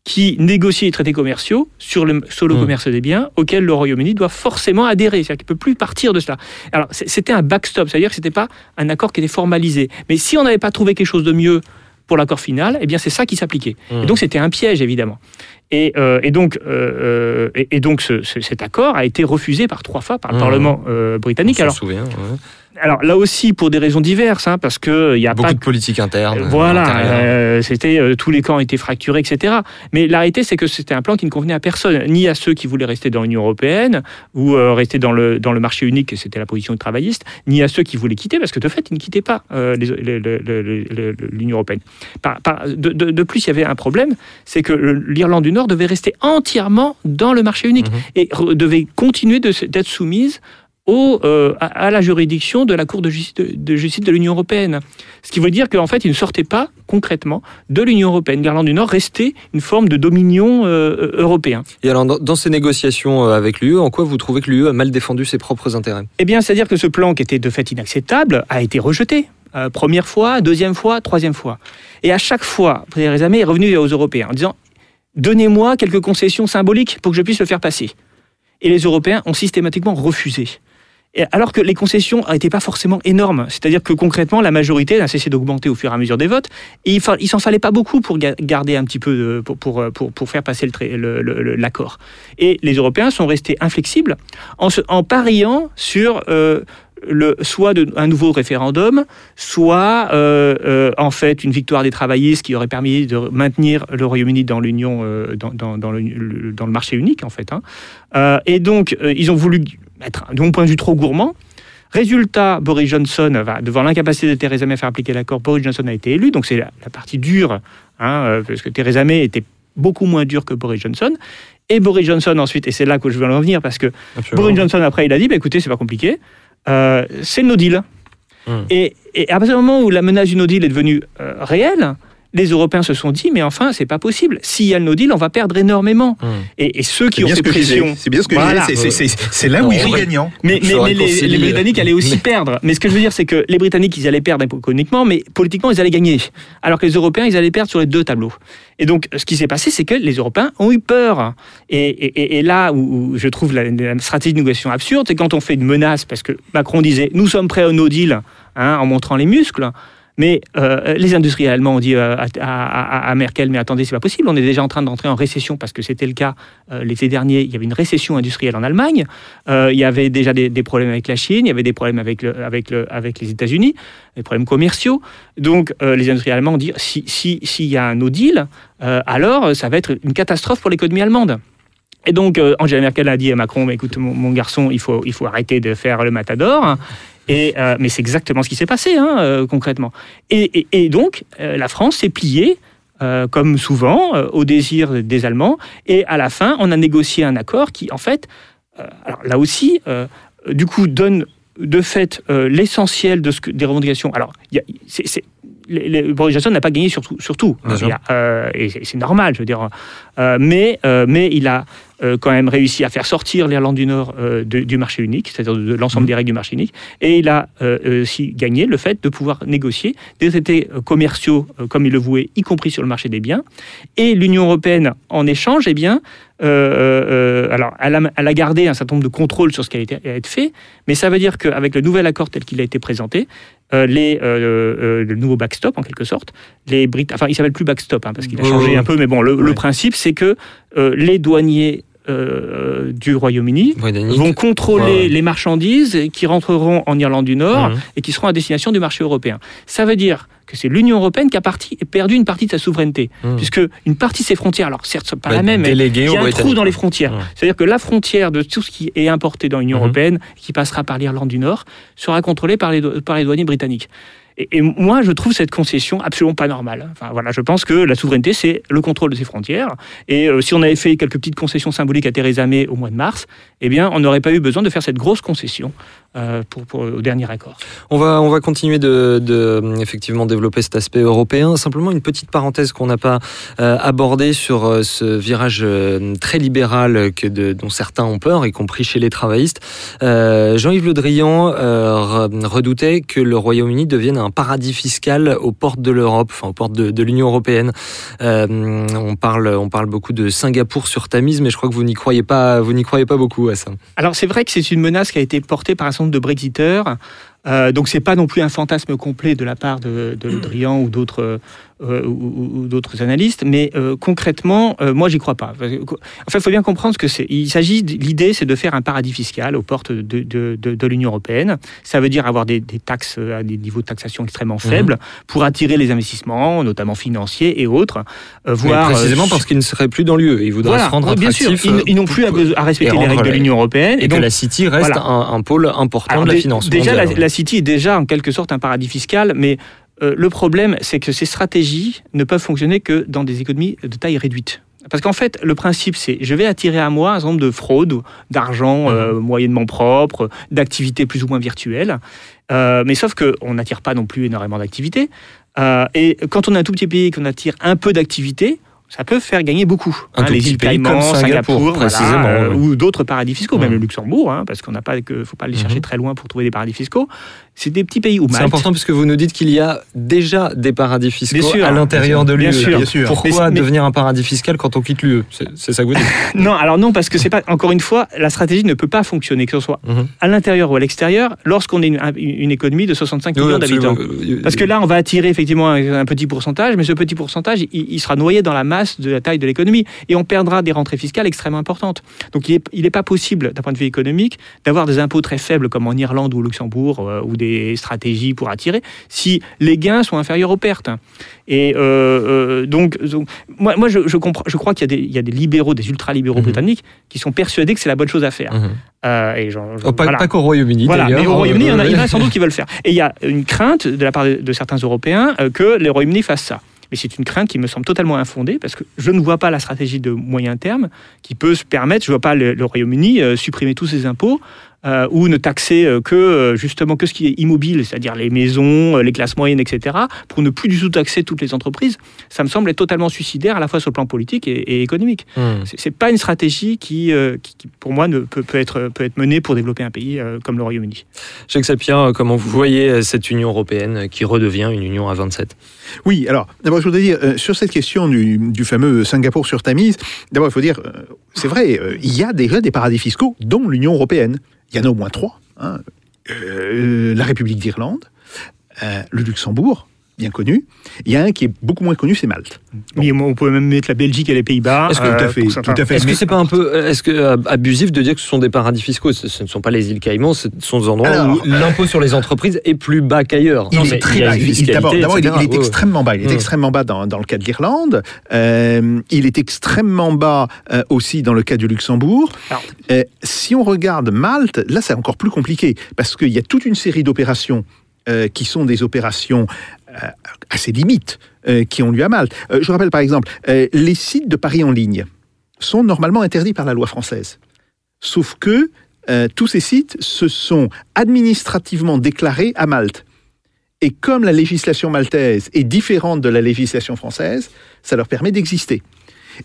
qui négocient les traités commerciaux sur le, sur le hmm. commerce des biens auxquels le Royaume-Uni doit forcément adhérer. C'est-à-dire qu'il ne peut plus partir de cela. Alors, c'était un backstop, c'est-à-dire que ce n'était pas un accord qui était formalisé. Mais si on n'avait pas trouvé quelque chose de mieux pour l'accord final, eh bien c'est ça qui s'appliquait. Et donc c'était un piège, évidemment. Et, euh, et, donc, euh, et, donc ce, cet accord a été refusé par trois fois par le mmh. Parlement euh, britannique. On Alors, souvient, alors là aussi pour des raisons diverses, hein, parce que il y a Beaucoup pas de politique interne. voilà, intérieure. euh, c'était euh, tous les camps étaient fracturés, etc. Mais la réalité, c'est que c'était un plan qui ne convenait à personne, ni à ceux qui voulaient rester dans l'Union européenne ou euh, rester dans le dans le marché unique, et c'était la position des travaillistes, ni à ceux qui voulaient quitter, parce que de fait, ils ne quittaient pas euh, l'Union européenne. Par- par- de, de- de plus, il y avait un problème, c'est que l'Irlande du Nord devait rester entièrement dans le marché unique Mhm. et devait continuer de d'être soumise au, euh, à, à la juridiction de la Cour de justice de, de justice de l'Union européenne. Ce qui veut dire qu'en fait, ils ne sortaient pas concrètement de l'Union européenne. L'Irlande du Nord restait une forme de dominion euh, européen. Et alors, dans, dans ces négociations euh, avec l'UE, en quoi vous trouvez que l'UE a mal défendu ses propres intérêts? Eh bien, c'est-à-dire que ce plan qui était de fait inacceptable a été rejeté. Euh, première fois, deuxième fois, troisième fois. Et à chaque fois, Theresa May est revenue aux Européens en disant Donnez-moi quelques concessions symboliques pour que je puisse le faire passer. Et les Européens ont systématiquement refusé. Alors que les concessions n'étaient pas forcément énormes, c'est-à-dire que concrètement la majorité n'a cessé d'augmenter au fur et à mesure des votes, et il, il s'en fallait pas beaucoup pour ga- garder un petit peu de- pour, faire passer l'accord. Et les Européens sont restés inflexibles en, pariant sur euh, le, soit un nouveau référendum, soit euh, euh, en fait une victoire des travaillistes qui aurait permis de maintenir le Royaume-Uni dans l'union, euh, dans, le, marché unique en fait. hein. Euh, et donc euh, ils ont voulu être, de mon point de vue, trop gourmand. Résultat, Boris Johnson, va, devant l'incapacité de Theresa May à faire appliquer l'accord, Boris Johnson a été élu, donc c'est la, la partie dure, hein, euh, parce que Theresa May était beaucoup moins dure que Boris Johnson. Et Boris Johnson ensuite, et c'est là que je veux en revenir, parce que Boris Johnson, après, il a dit, bah, écoutez, c'est pas compliqué, euh, c'est no deal. Et, et à partir du moment où la menace du no deal est devenue euh, réelle, les Européens se sont dit, mais enfin, c'est pas possible. S'il y a le no deal, on va perdre énormément. Hmm. Et, et ceux qui ont fait pression. C'est bien ce que Voilà. C'est- là où il est Oui. gagnant. Mais, mais- les, Britanniques allaient aussi perdre. Mais ce que je veux dire, c'est que les Britanniques, ils allaient perdre économiquement, mais politiquement, ils allaient gagner. Alors que les Européens, ils allaient perdre sur les deux tableaux. Et donc, ce qui s'est passé, c'est que les Européens ont eu peur. Et, et- là où, où je trouve la, la stratégie de négociation absurde, c'est quand on fait une menace, parce que Macron disait nous sommes prêts au no deal, hein, en montrant les muscles. Mais euh, les industriels allemands ont dit euh, à, Merkel, mais attendez, c'est pas possible, on est déjà en train d'entrer en récession parce que c'était le cas euh, l'été dernier, il y avait une récession industrielle en Allemagne, il y avait déjà des, problèmes avec la Chine, il y avait des problèmes avec, le- avec, le- avec les États-Unis, des problèmes commerciaux. Donc les industriels allemands ont dit, si- si- s'il y a un no deal, alors ça va être une catastrophe pour l'économie allemande. Et donc, Angela Merkel a dit à Macron, écoute, mon, garçon, il faut arrêter de faire le matador. Et, euh, mais c'est exactement ce qui s'est passé, hein, euh, concrètement. Et, et- et donc, euh, la France s'est pliée, comme souvent, au désir des Allemands. Et à la fin, on a négocié un accord qui, en fait, alors là aussi, du coup, donne de fait l'essentiel de ce que, des revendications. Alors, c'est- Boris Johnson n'a pas gagné sur tout, sur euh, et c'est normal, je veux dire. Euh, mais, mais il a quand même réussi à faire sortir l'Irlande du Nord euh, de- du marché unique, c'est-à-dire de, l'ensemble des règles du marché unique. Et il a euh, aussi gagné le fait de pouvoir négocier des traités euh, commerciaux euh, comme il le voulait, y compris sur le marché des biens. Et l'Union européenne, en échange, eh bien, euh, euh, alors, elle a, elle a gardé un certain nombre de contrôles sur ce qui a été a été fait, mais ça veut dire qu'avec le nouvel accord tel qu'il a été présenté, euh, les, euh, euh, le nouveau backstop en quelque sorte, les Brit enfin il s'appelle plus backstop hein, parce qu'il a changé un peu, mais bon, le, principe c'est que euh, les douaniers euh, du Royaume-Uni vont contrôler Ouais, les marchandises qui rentreront en Irlande du Nord Mhm. et qui seront à destination du marché européen. Ça veut dire que c'est l'Union européenne qui a parti, perdu une partie de sa souveraineté, Mhm. puisque une partie de ses frontières, alors certes pas Va la même, mais il y a un trou dans les frontières. C'est-à-dire que la frontière de tout ce qui est importé dans l'Union Mhm. européenne, qui passera par l'Irlande du Nord, sera contrôlée par les, par les douaniers britanniques. Et, moi, je trouve cette concession absolument pas normale. Enfin, voilà, je pense que la souveraineté, c'est le contrôle de ses frontières. Et euh, si on avait fait quelques petites concessions symboliques à Theresa May au mois de mars, eh bien, on n'aurait pas eu besoin de faire cette grosse concession pour, pour- au dernier accord. On va, on va continuer de, de, effectivement développer cet aspect européen. Simplement une petite parenthèse qu'on n'a pas euh, abordée sur euh, ce virage euh, très libéral que de, dont certains ont peur, y compris chez les travaillistes. Euh, Jean-Yves Le Drian euh, re- redoutait que le Royaume-Uni devienne un paradis fiscal aux portes de l'Europe, enfin aux portes de, de l'Union européenne. Euh, on parle, on parle beaucoup de Singapour sur Tamise, mais je crois que vous n'y croyez pas, vous n'y croyez pas beaucoup à ça. Alors c'est vrai que c'est une menace qui a été portée par un certain nombre de Brexiteurs. Euh, donc c'est pas non plus un fantasme complet de la part de, de Le Drian ou d'autres euh, ou, ou d'autres analystes, mais euh, concrètement, euh, moi, j'y crois pas. En fait, il faut bien comprendre ce que c'est. Il s'agit, l'idée, c'est de faire un paradis fiscal aux portes de, de, de, de l'Union européenne. Ça veut dire avoir des, des, taxes à des niveaux de taxation extrêmement Mhm. faibles pour attirer les investissements, notamment financiers et autres. Mais Euh, voire, précisément euh, parce qu'ils ne seraient plus dans l'UE. Ils voudraient voilà, se rendre bien sûr, ils, ils n'ont plus à, respecter les règles de l'Union européenne. Et, que la City reste voilà. un, un pôle important Alors, de la finance Déjà, la, la City est déjà en quelque sorte un paradis fiscal, mais euh, le problème, c'est que ces stratégies ne peuvent fonctionner que dans des économies de taille réduite. Parce qu'en fait, le principe, c'est je vais attirer à moi un certain nombre de fraudes, d'argent euh, moyennement propre, d'activités plus ou moins virtuelles. Euh, mais sauf qu'on n'attire pas non plus énormément d'activités. Et quand on est un tout petit pays et qu'on attire un peu d'activités, ça peut faire gagner beaucoup. Un tout les petit îles pays Caïmans, comme Singapour, précisément, euh, oui. ou d'autres paradis fiscaux, même Mhm. le Luxembourg, hein, parce qu'on n'a pas que, faut pas aller chercher Mhm. très loin pour trouver des paradis fiscaux. C'est des petits pays où C'est important puisque vous nous dites qu'il y a déjà des paradis fiscaux sûr, à l'intérieur de l'UE. sûr. Bien sûr. Pourquoi Mais- devenir un paradis fiscal quand on quitte l'UE C'est ça que vous dites Non, alors non, parce que c'est pas. Encore une fois, la stratégie ne peut pas fonctionner, que ce soit Mhm. à l'intérieur ou à l'extérieur, lorsqu'on est une, une économie de 65 Oui, millions d'habitants. Parce que là, on va attirer effectivement un, un petit pourcentage, mais ce petit pourcentage, il, il sera noyé dans la masse de la taille de l'économie, et on perdra des rentrées fiscales extrêmement importantes. Donc, il n'est pas possible, d'un point de vue économique, d'avoir des impôts très faibles comme en Irlande ou au Luxembourg, euh, ou des stratégies pour attirer, si les gains sont inférieurs aux pertes. Et euh, euh, donc, donc, moi, moi, je, je comprends, je crois qu'il y, a des- il y a des libéraux, des ultra-libéraux Mhm. britanniques, qui sont persuadés que c'est la bonne chose à faire. Mhm. Euh, et Oh, pas voilà. pas qu'au Royaume-Uni Voilà, mais au Royaume-Uni, il y en a, il y en a sans doute qui veulent le faire. Et il y a une crainte de la part de, de certains Européens que les Royaume-Uni fassent ça. Mais c'est une crainte qui me semble totalement infondée parce que je ne vois pas la stratégie de moyen terme qui peut se permettre. Je ne vois pas le, le Royaume-Uni euh, supprimer tous ses impôts euh, ou ne taxer euh, que euh, justement que ce qui est immobile, c'est-à-dire les maisons, euh, les classes moyennes, etc., pour ne plus du tout taxer toutes les entreprises. Ça me semble être totalement suicidaire à la fois sur le plan politique et, et économique. hmm. C'est pas une stratégie qui, euh, qui, qui, pour moi, ne peut, peut être, peut être menée pour développer un pays euh, comme le Royaume-Uni. Jacques Sapir, euh, comment vous voyez cette Union européenne qui redevient une union à 27 Oui, alors, d'abord, je voudrais dire, euh, sur cette question du, du fameux Singapour sur Tamise, d'abord, il faut dire, euh, c'est vrai, euh, il y a déjà des paradis fiscaux, dont l'Union européenne. Il y en a au moins trois. hein. Euh, la République d'Irlande, euh, le Luxembourg, bien connu. Il y a un qui est beaucoup moins connu, c'est Malte. Bon. Mais on peut même mettre la Belgique et les Pays-Bas. Est-ce que- tout à fait, pour certains. tout à fait. Est-ce que mais- c'est pas un peu euh, est-ce que, euh, abusif de dire que ce sont des paradis fiscaux? Ce, ce ne sont pas les îles Caïmans, ce sont des endroits Alors- où l'impôt sur les entreprises est plus bas qu'ailleurs. Il Non, est très bas. Il- est- est extrêmement bas. Il est Mm. extrêmement bas dans, dans le cas de l'Irlande. Euh, il est extrêmement bas euh, aussi dans le cas du Luxembourg. Euh, si on regarde Malte, là, c'est encore plus compliqué parce qu'il y a toute une série d'opérations euh, qui sont des opérations euh, assez limites euh, qui ont lieu à Malte. Euh, je rappelle par exemple, les sites de paris en ligne sont normalement interdits par la loi française. Sauf que tous ces sites se sont administrativement déclarés à Malte. Et comme la législation maltaise est différente de la législation française, ça leur permet d'exister.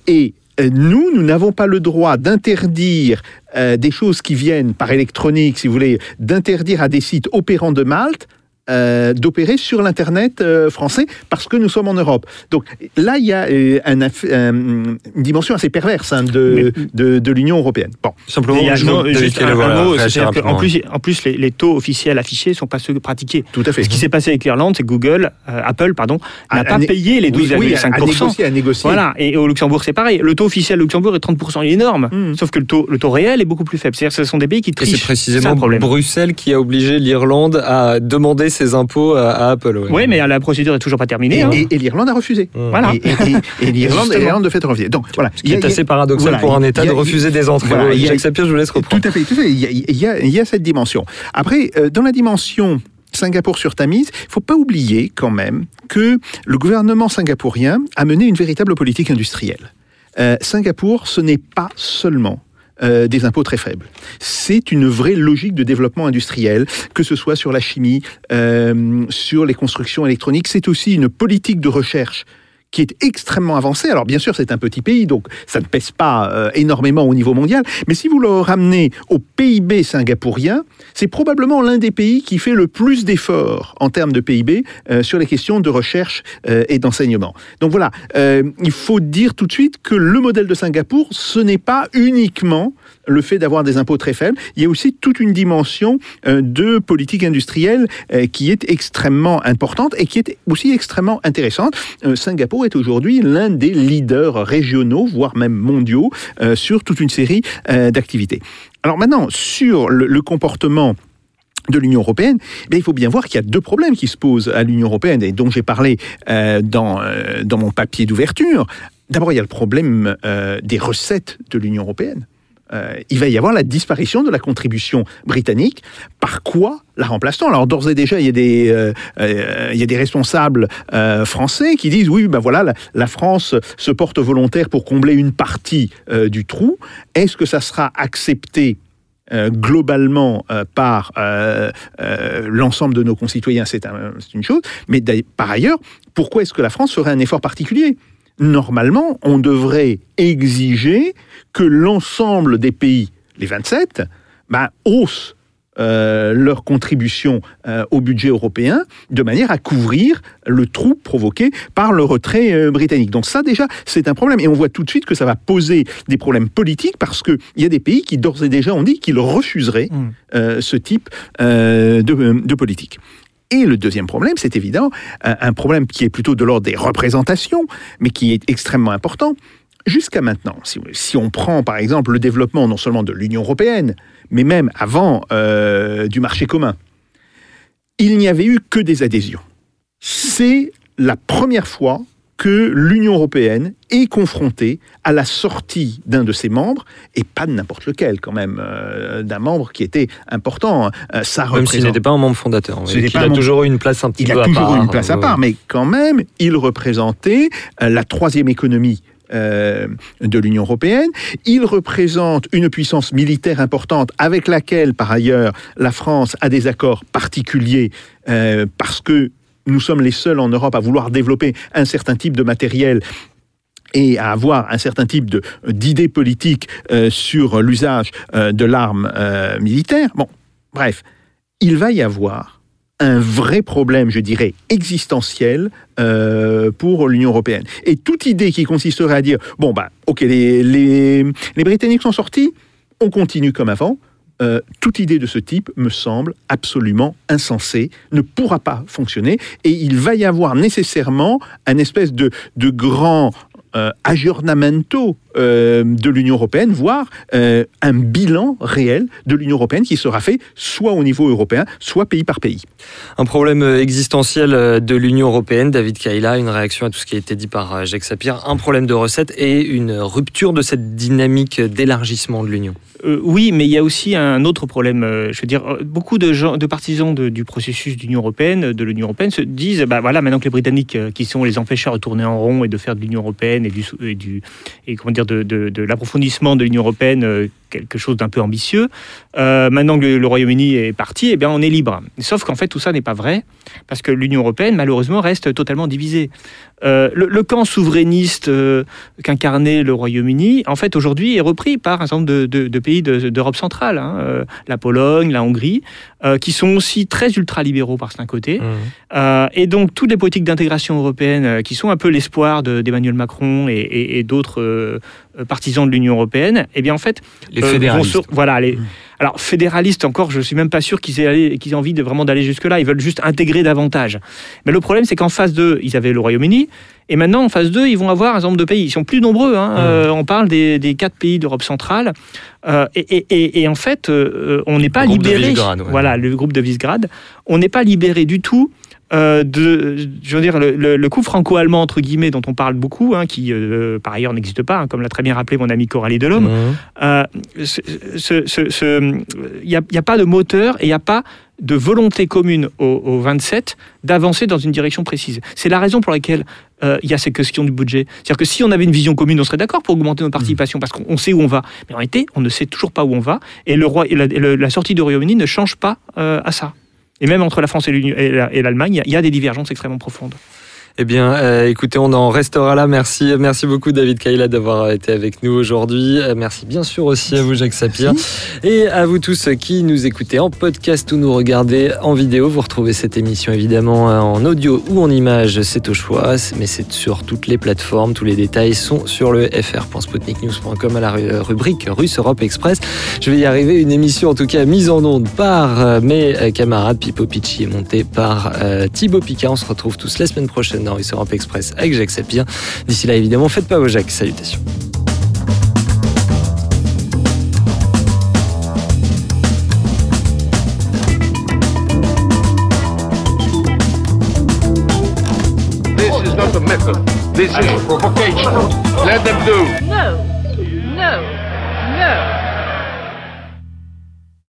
Et nous, nous n'avons pas le droit d'interdire des choses qui viennent par électronique, si vous voulez, d'interdire à des sites opérants de Malte euh, d'opérer sur l'Internet euh, français parce que nous sommes en Europe. Donc là, il y a euh, un euh, une dimension assez perverse hein, de, de, de l'Union européenne. Bon. Simplement, Il y a- je non, David juste un, mot, rapidement. plus, en plus les, les taux officiels affichés ne sont pas ceux pratiqués. Tout à fait. Ce qui s'est passé avec l'Irlande, c'est que Google, euh, Apple, pardon, n'a À- pas payé les Oui, oui, à, à 12,5%. négocier, à négocier. Voilà, et au Luxembourg, c'est pareil. Le taux officiel au Luxembourg est 30%, il est énorme. Mm. Sauf que le taux, le taux réel est beaucoup plus faible. C'est-à-dire que ce sont des pays qui Et trichent. c'est ça, précisément. Bruxelles qui a obligé l'Irlande à demander ses impôts à, à Apple. ouais. Oui, mais la procédure est toujours pas terminée. Et, hein. et- et l'Irlande a refusé. Mmh. Voilà. Et, et- et- et l'Irlande, de fait a refusé. Donc voilà. Ce qui est assez paradoxal voilà, pour un État de a- refuser des entrées. voilà, Ouais, il y a- Jacques Sapir, je vous laisse reprendre. Tout à fait, tout à fait. Il y a, il y a- il y a cette dimension. Après, euh, dans la dimension Singapour sur Tamise, il faut pas oublier quand même que le gouvernement singapourien a mené une véritable politique industrielle. Euh, Singapour, ce n'est pas seulement euh, des impôts très faibles. C'est une vraie logique de développement industriel, que ce soit sur la chimie, euh, sur les constructions électroniques. C'est aussi une politique de recherche qui est extrêmement avancé. Alors bien sûr, c'est un petit pays, donc ça ne pèse pas euh, énormément au niveau mondial, mais si vous le ramenez au PIB singapourien, c'est probablement l'un des pays qui fait le plus d'efforts en termes de PIB euh, sur les questions de recherche euh, et d'enseignement. Donc voilà, il faut dire tout de suite que le modèle de Singapour, ce n'est pas uniquement le fait d'avoir des impôts très faibles, il y a aussi toute une dimension de politique industrielle qui est extrêmement importante et qui est aussi extrêmement intéressante. Singapour est aujourd'hui l'un des leaders régionaux, voire même mondiaux, euh, sur toute une série euh, d'activités. Alors maintenant, sur le, comportement de l'Union européenne, eh il faut bien voir qu'il y a deux problèmes qui se posent à l'Union européenne et dont j'ai parlé euh, dans, dans mon papier d'ouverture. D'abord, il y a le problème des recettes de l'Union européenne. Euh, il va y avoir la disparition de la contribution britannique. Par quoi la remplaçant Alors d'ores et déjà, il y a des, euh, euh, il y a des responsables français qui disent oui, ben voilà, la, France se porte volontaire pour combler une partie du trou. Est-ce que ça sera accepté globalement par l'ensemble de nos concitoyens, c'est une chose. Mais par ailleurs, pourquoi est-ce que la France ferait un effort particulier? Normalement, on devrait exiger que l'ensemble des pays, les 27, bah, haussent euh, leur contribution euh, au budget européen de manière à couvrir le trou provoqué par le retrait euh, britannique. Donc ça déjà, c'est un problème. Et on voit tout de suite que ça va poser des problèmes politiques parce qu'il y a des pays qui d'ores et déjà ont dit qu'ils refuseraient mmh. ce type de, de politique. Et le deuxième problème, c'est évident, un problème qui est plutôt de l'ordre des représentations, mais qui est extrêmement important. Jusqu'à maintenant, si, on prend par exemple le développement non seulement de l'Union européenne, mais même avant euh, du marché commun, il n'y avait eu que des adhésions. C'est la première fois que l'Union européenne est confrontée à la sortie d'un de ses membres, et pas de n'importe lequel quand même, euh, d'un membre qui était important. Euh, ça même s'il n'était pas un membre fondateur. il a toujours eu une place un petit peu à part. Il a toujours eu une place à part, mais quand même, il représentait euh, la troisième économie de l'Union européenne. Il représente une puissance militaire importante avec laquelle, par ailleurs, la France a des accords particuliers parce que nous sommes les seuls en Europe à vouloir développer un certain type de matériel et à avoir un certain type d'idées politiques euh, sur l'usage euh, de l'arme euh, militaire. Bon, bref, il va y avoir un vrai problème, je dirais, existentiel pour l'Union européenne. Et toute idée qui consisterait à dire, bon, bah, ok, les Britanniques sont sortis, on continue comme avant, euh, toute idée de ce type me semble absolument insensée, ne pourra pas fonctionner, et il va y avoir nécessairement un espèce de, grand euh, euh, de l'Union européenne, voire euh, un bilan réel de l'Union européenne qui sera fait soit au niveau européen, soit pays par pays. Un problème existentiel de l'Union européenne, David Kaila, une réaction à tout ce qui a été dit par Jacques Sapir, un problème de recettes et une rupture de cette dynamique d'élargissement de l'Union. Oui, mais il y a aussi un autre problème. je veux dire, beaucoup de gens, de partisans du processus d'Union européenne, de l'Union européenne, se disent, bah voilà, maintenant que les Britanniques, qui sont les empêcheurs de tourner en rond et de faire de l'Union européenne et du, et comment dire de, l'approfondissement de l'Union européenne euh, quelque chose d'un peu ambitieux. Euh, maintenant que le Royaume-Uni est parti, eh bien, on est libre. Sauf qu'en fait, tout ça n'est pas vrai, parce que l'Union européenne, malheureusement, reste totalement divisée. Euh, le, camp souverainiste qu'incarnait le Royaume-Uni, en fait, aujourd'hui, est repris par un certain nombre de, pays d'Europe centrale, hein, la Pologne, la Hongrie, qui sont aussi très ultralibéraux par certains côtés. Mmh. et donc, toutes les politiques d'intégration européenne, qui sont un peu l'espoir d'Emmanuel Macron et, d'autres partisans de l'Union européenne, eh bien, en fait, les fédéralistes. voilà, les, mmh. Alors fédéralistes encore, je suis même pas sûr qu'ils aient, qu'ils aient envie de vraiment d'aller jusque là. Ils veulent juste intégrer davantage. Mais le problème, c'est qu'en phase 2, ils avaient le Royaume-Uni, et maintenant en phase 2, ils vont avoir un certain nombre de pays. Ils sont plus nombreux. Hein. Mmh. Euh, on parle des, des, quatre pays d'Europe centrale, euh, et, et, et, en fait, euh, on n'est pas libéré. Voilà, le groupe de Visegrad, on n'est pas libéré du tout euh, de, je veux dire, le, coup franco-allemand, entre guillemets, dont on parle beaucoup, hein, qui euh, par ailleurs n'existe pas, hein, comme l'a très bien rappelé mon ami Coralie Delhomme, il n'y a, pas de moteur et il n'y a pas de volonté commune aux, 27 d'avancer dans une direction précise. C'est la raison pour laquelle euh, il y a ces questions du budget. C'est-à-dire que si on avait une vision commune, on serait d'accord pour augmenter nos participations, parce qu'on sait où on va. Mais en réalité, on ne sait toujours pas où on va, et, le roi, et la, sortie du Royaume-Uni ne change pas à ça. Et même entre la France et l'Allemagne, il y a des divergences extrêmement profondes. Eh bien, euh, écoutez, on en restera là. Merci, merci beaucoup David Kaila d'avoir été avec nous aujourd'hui. Euh, merci bien sûr aussi à vous Jacques Sapir et à vous tous qui nous écoutez en podcast ou nous regardez en vidéo. Vous retrouvez cette émission évidemment en audio ou en image, c'est au choix, mais c'est sur toutes les plateformes. Tous les détails sont sur le fr.sputniknews.com à la rubrique Russe Europe Express. Je vais y arriver. Une émission en tout cas mise en onde par euh, mes camarades Pipo Picci et montée par Thibaut Picard. On se retrouve tous la semaine prochaine dans Europe Express avec Jacques Sapir. D'ici là, évidemment, faites pas vos Jacques. Salutations. This is not a method. This is provocation. Let them do. No.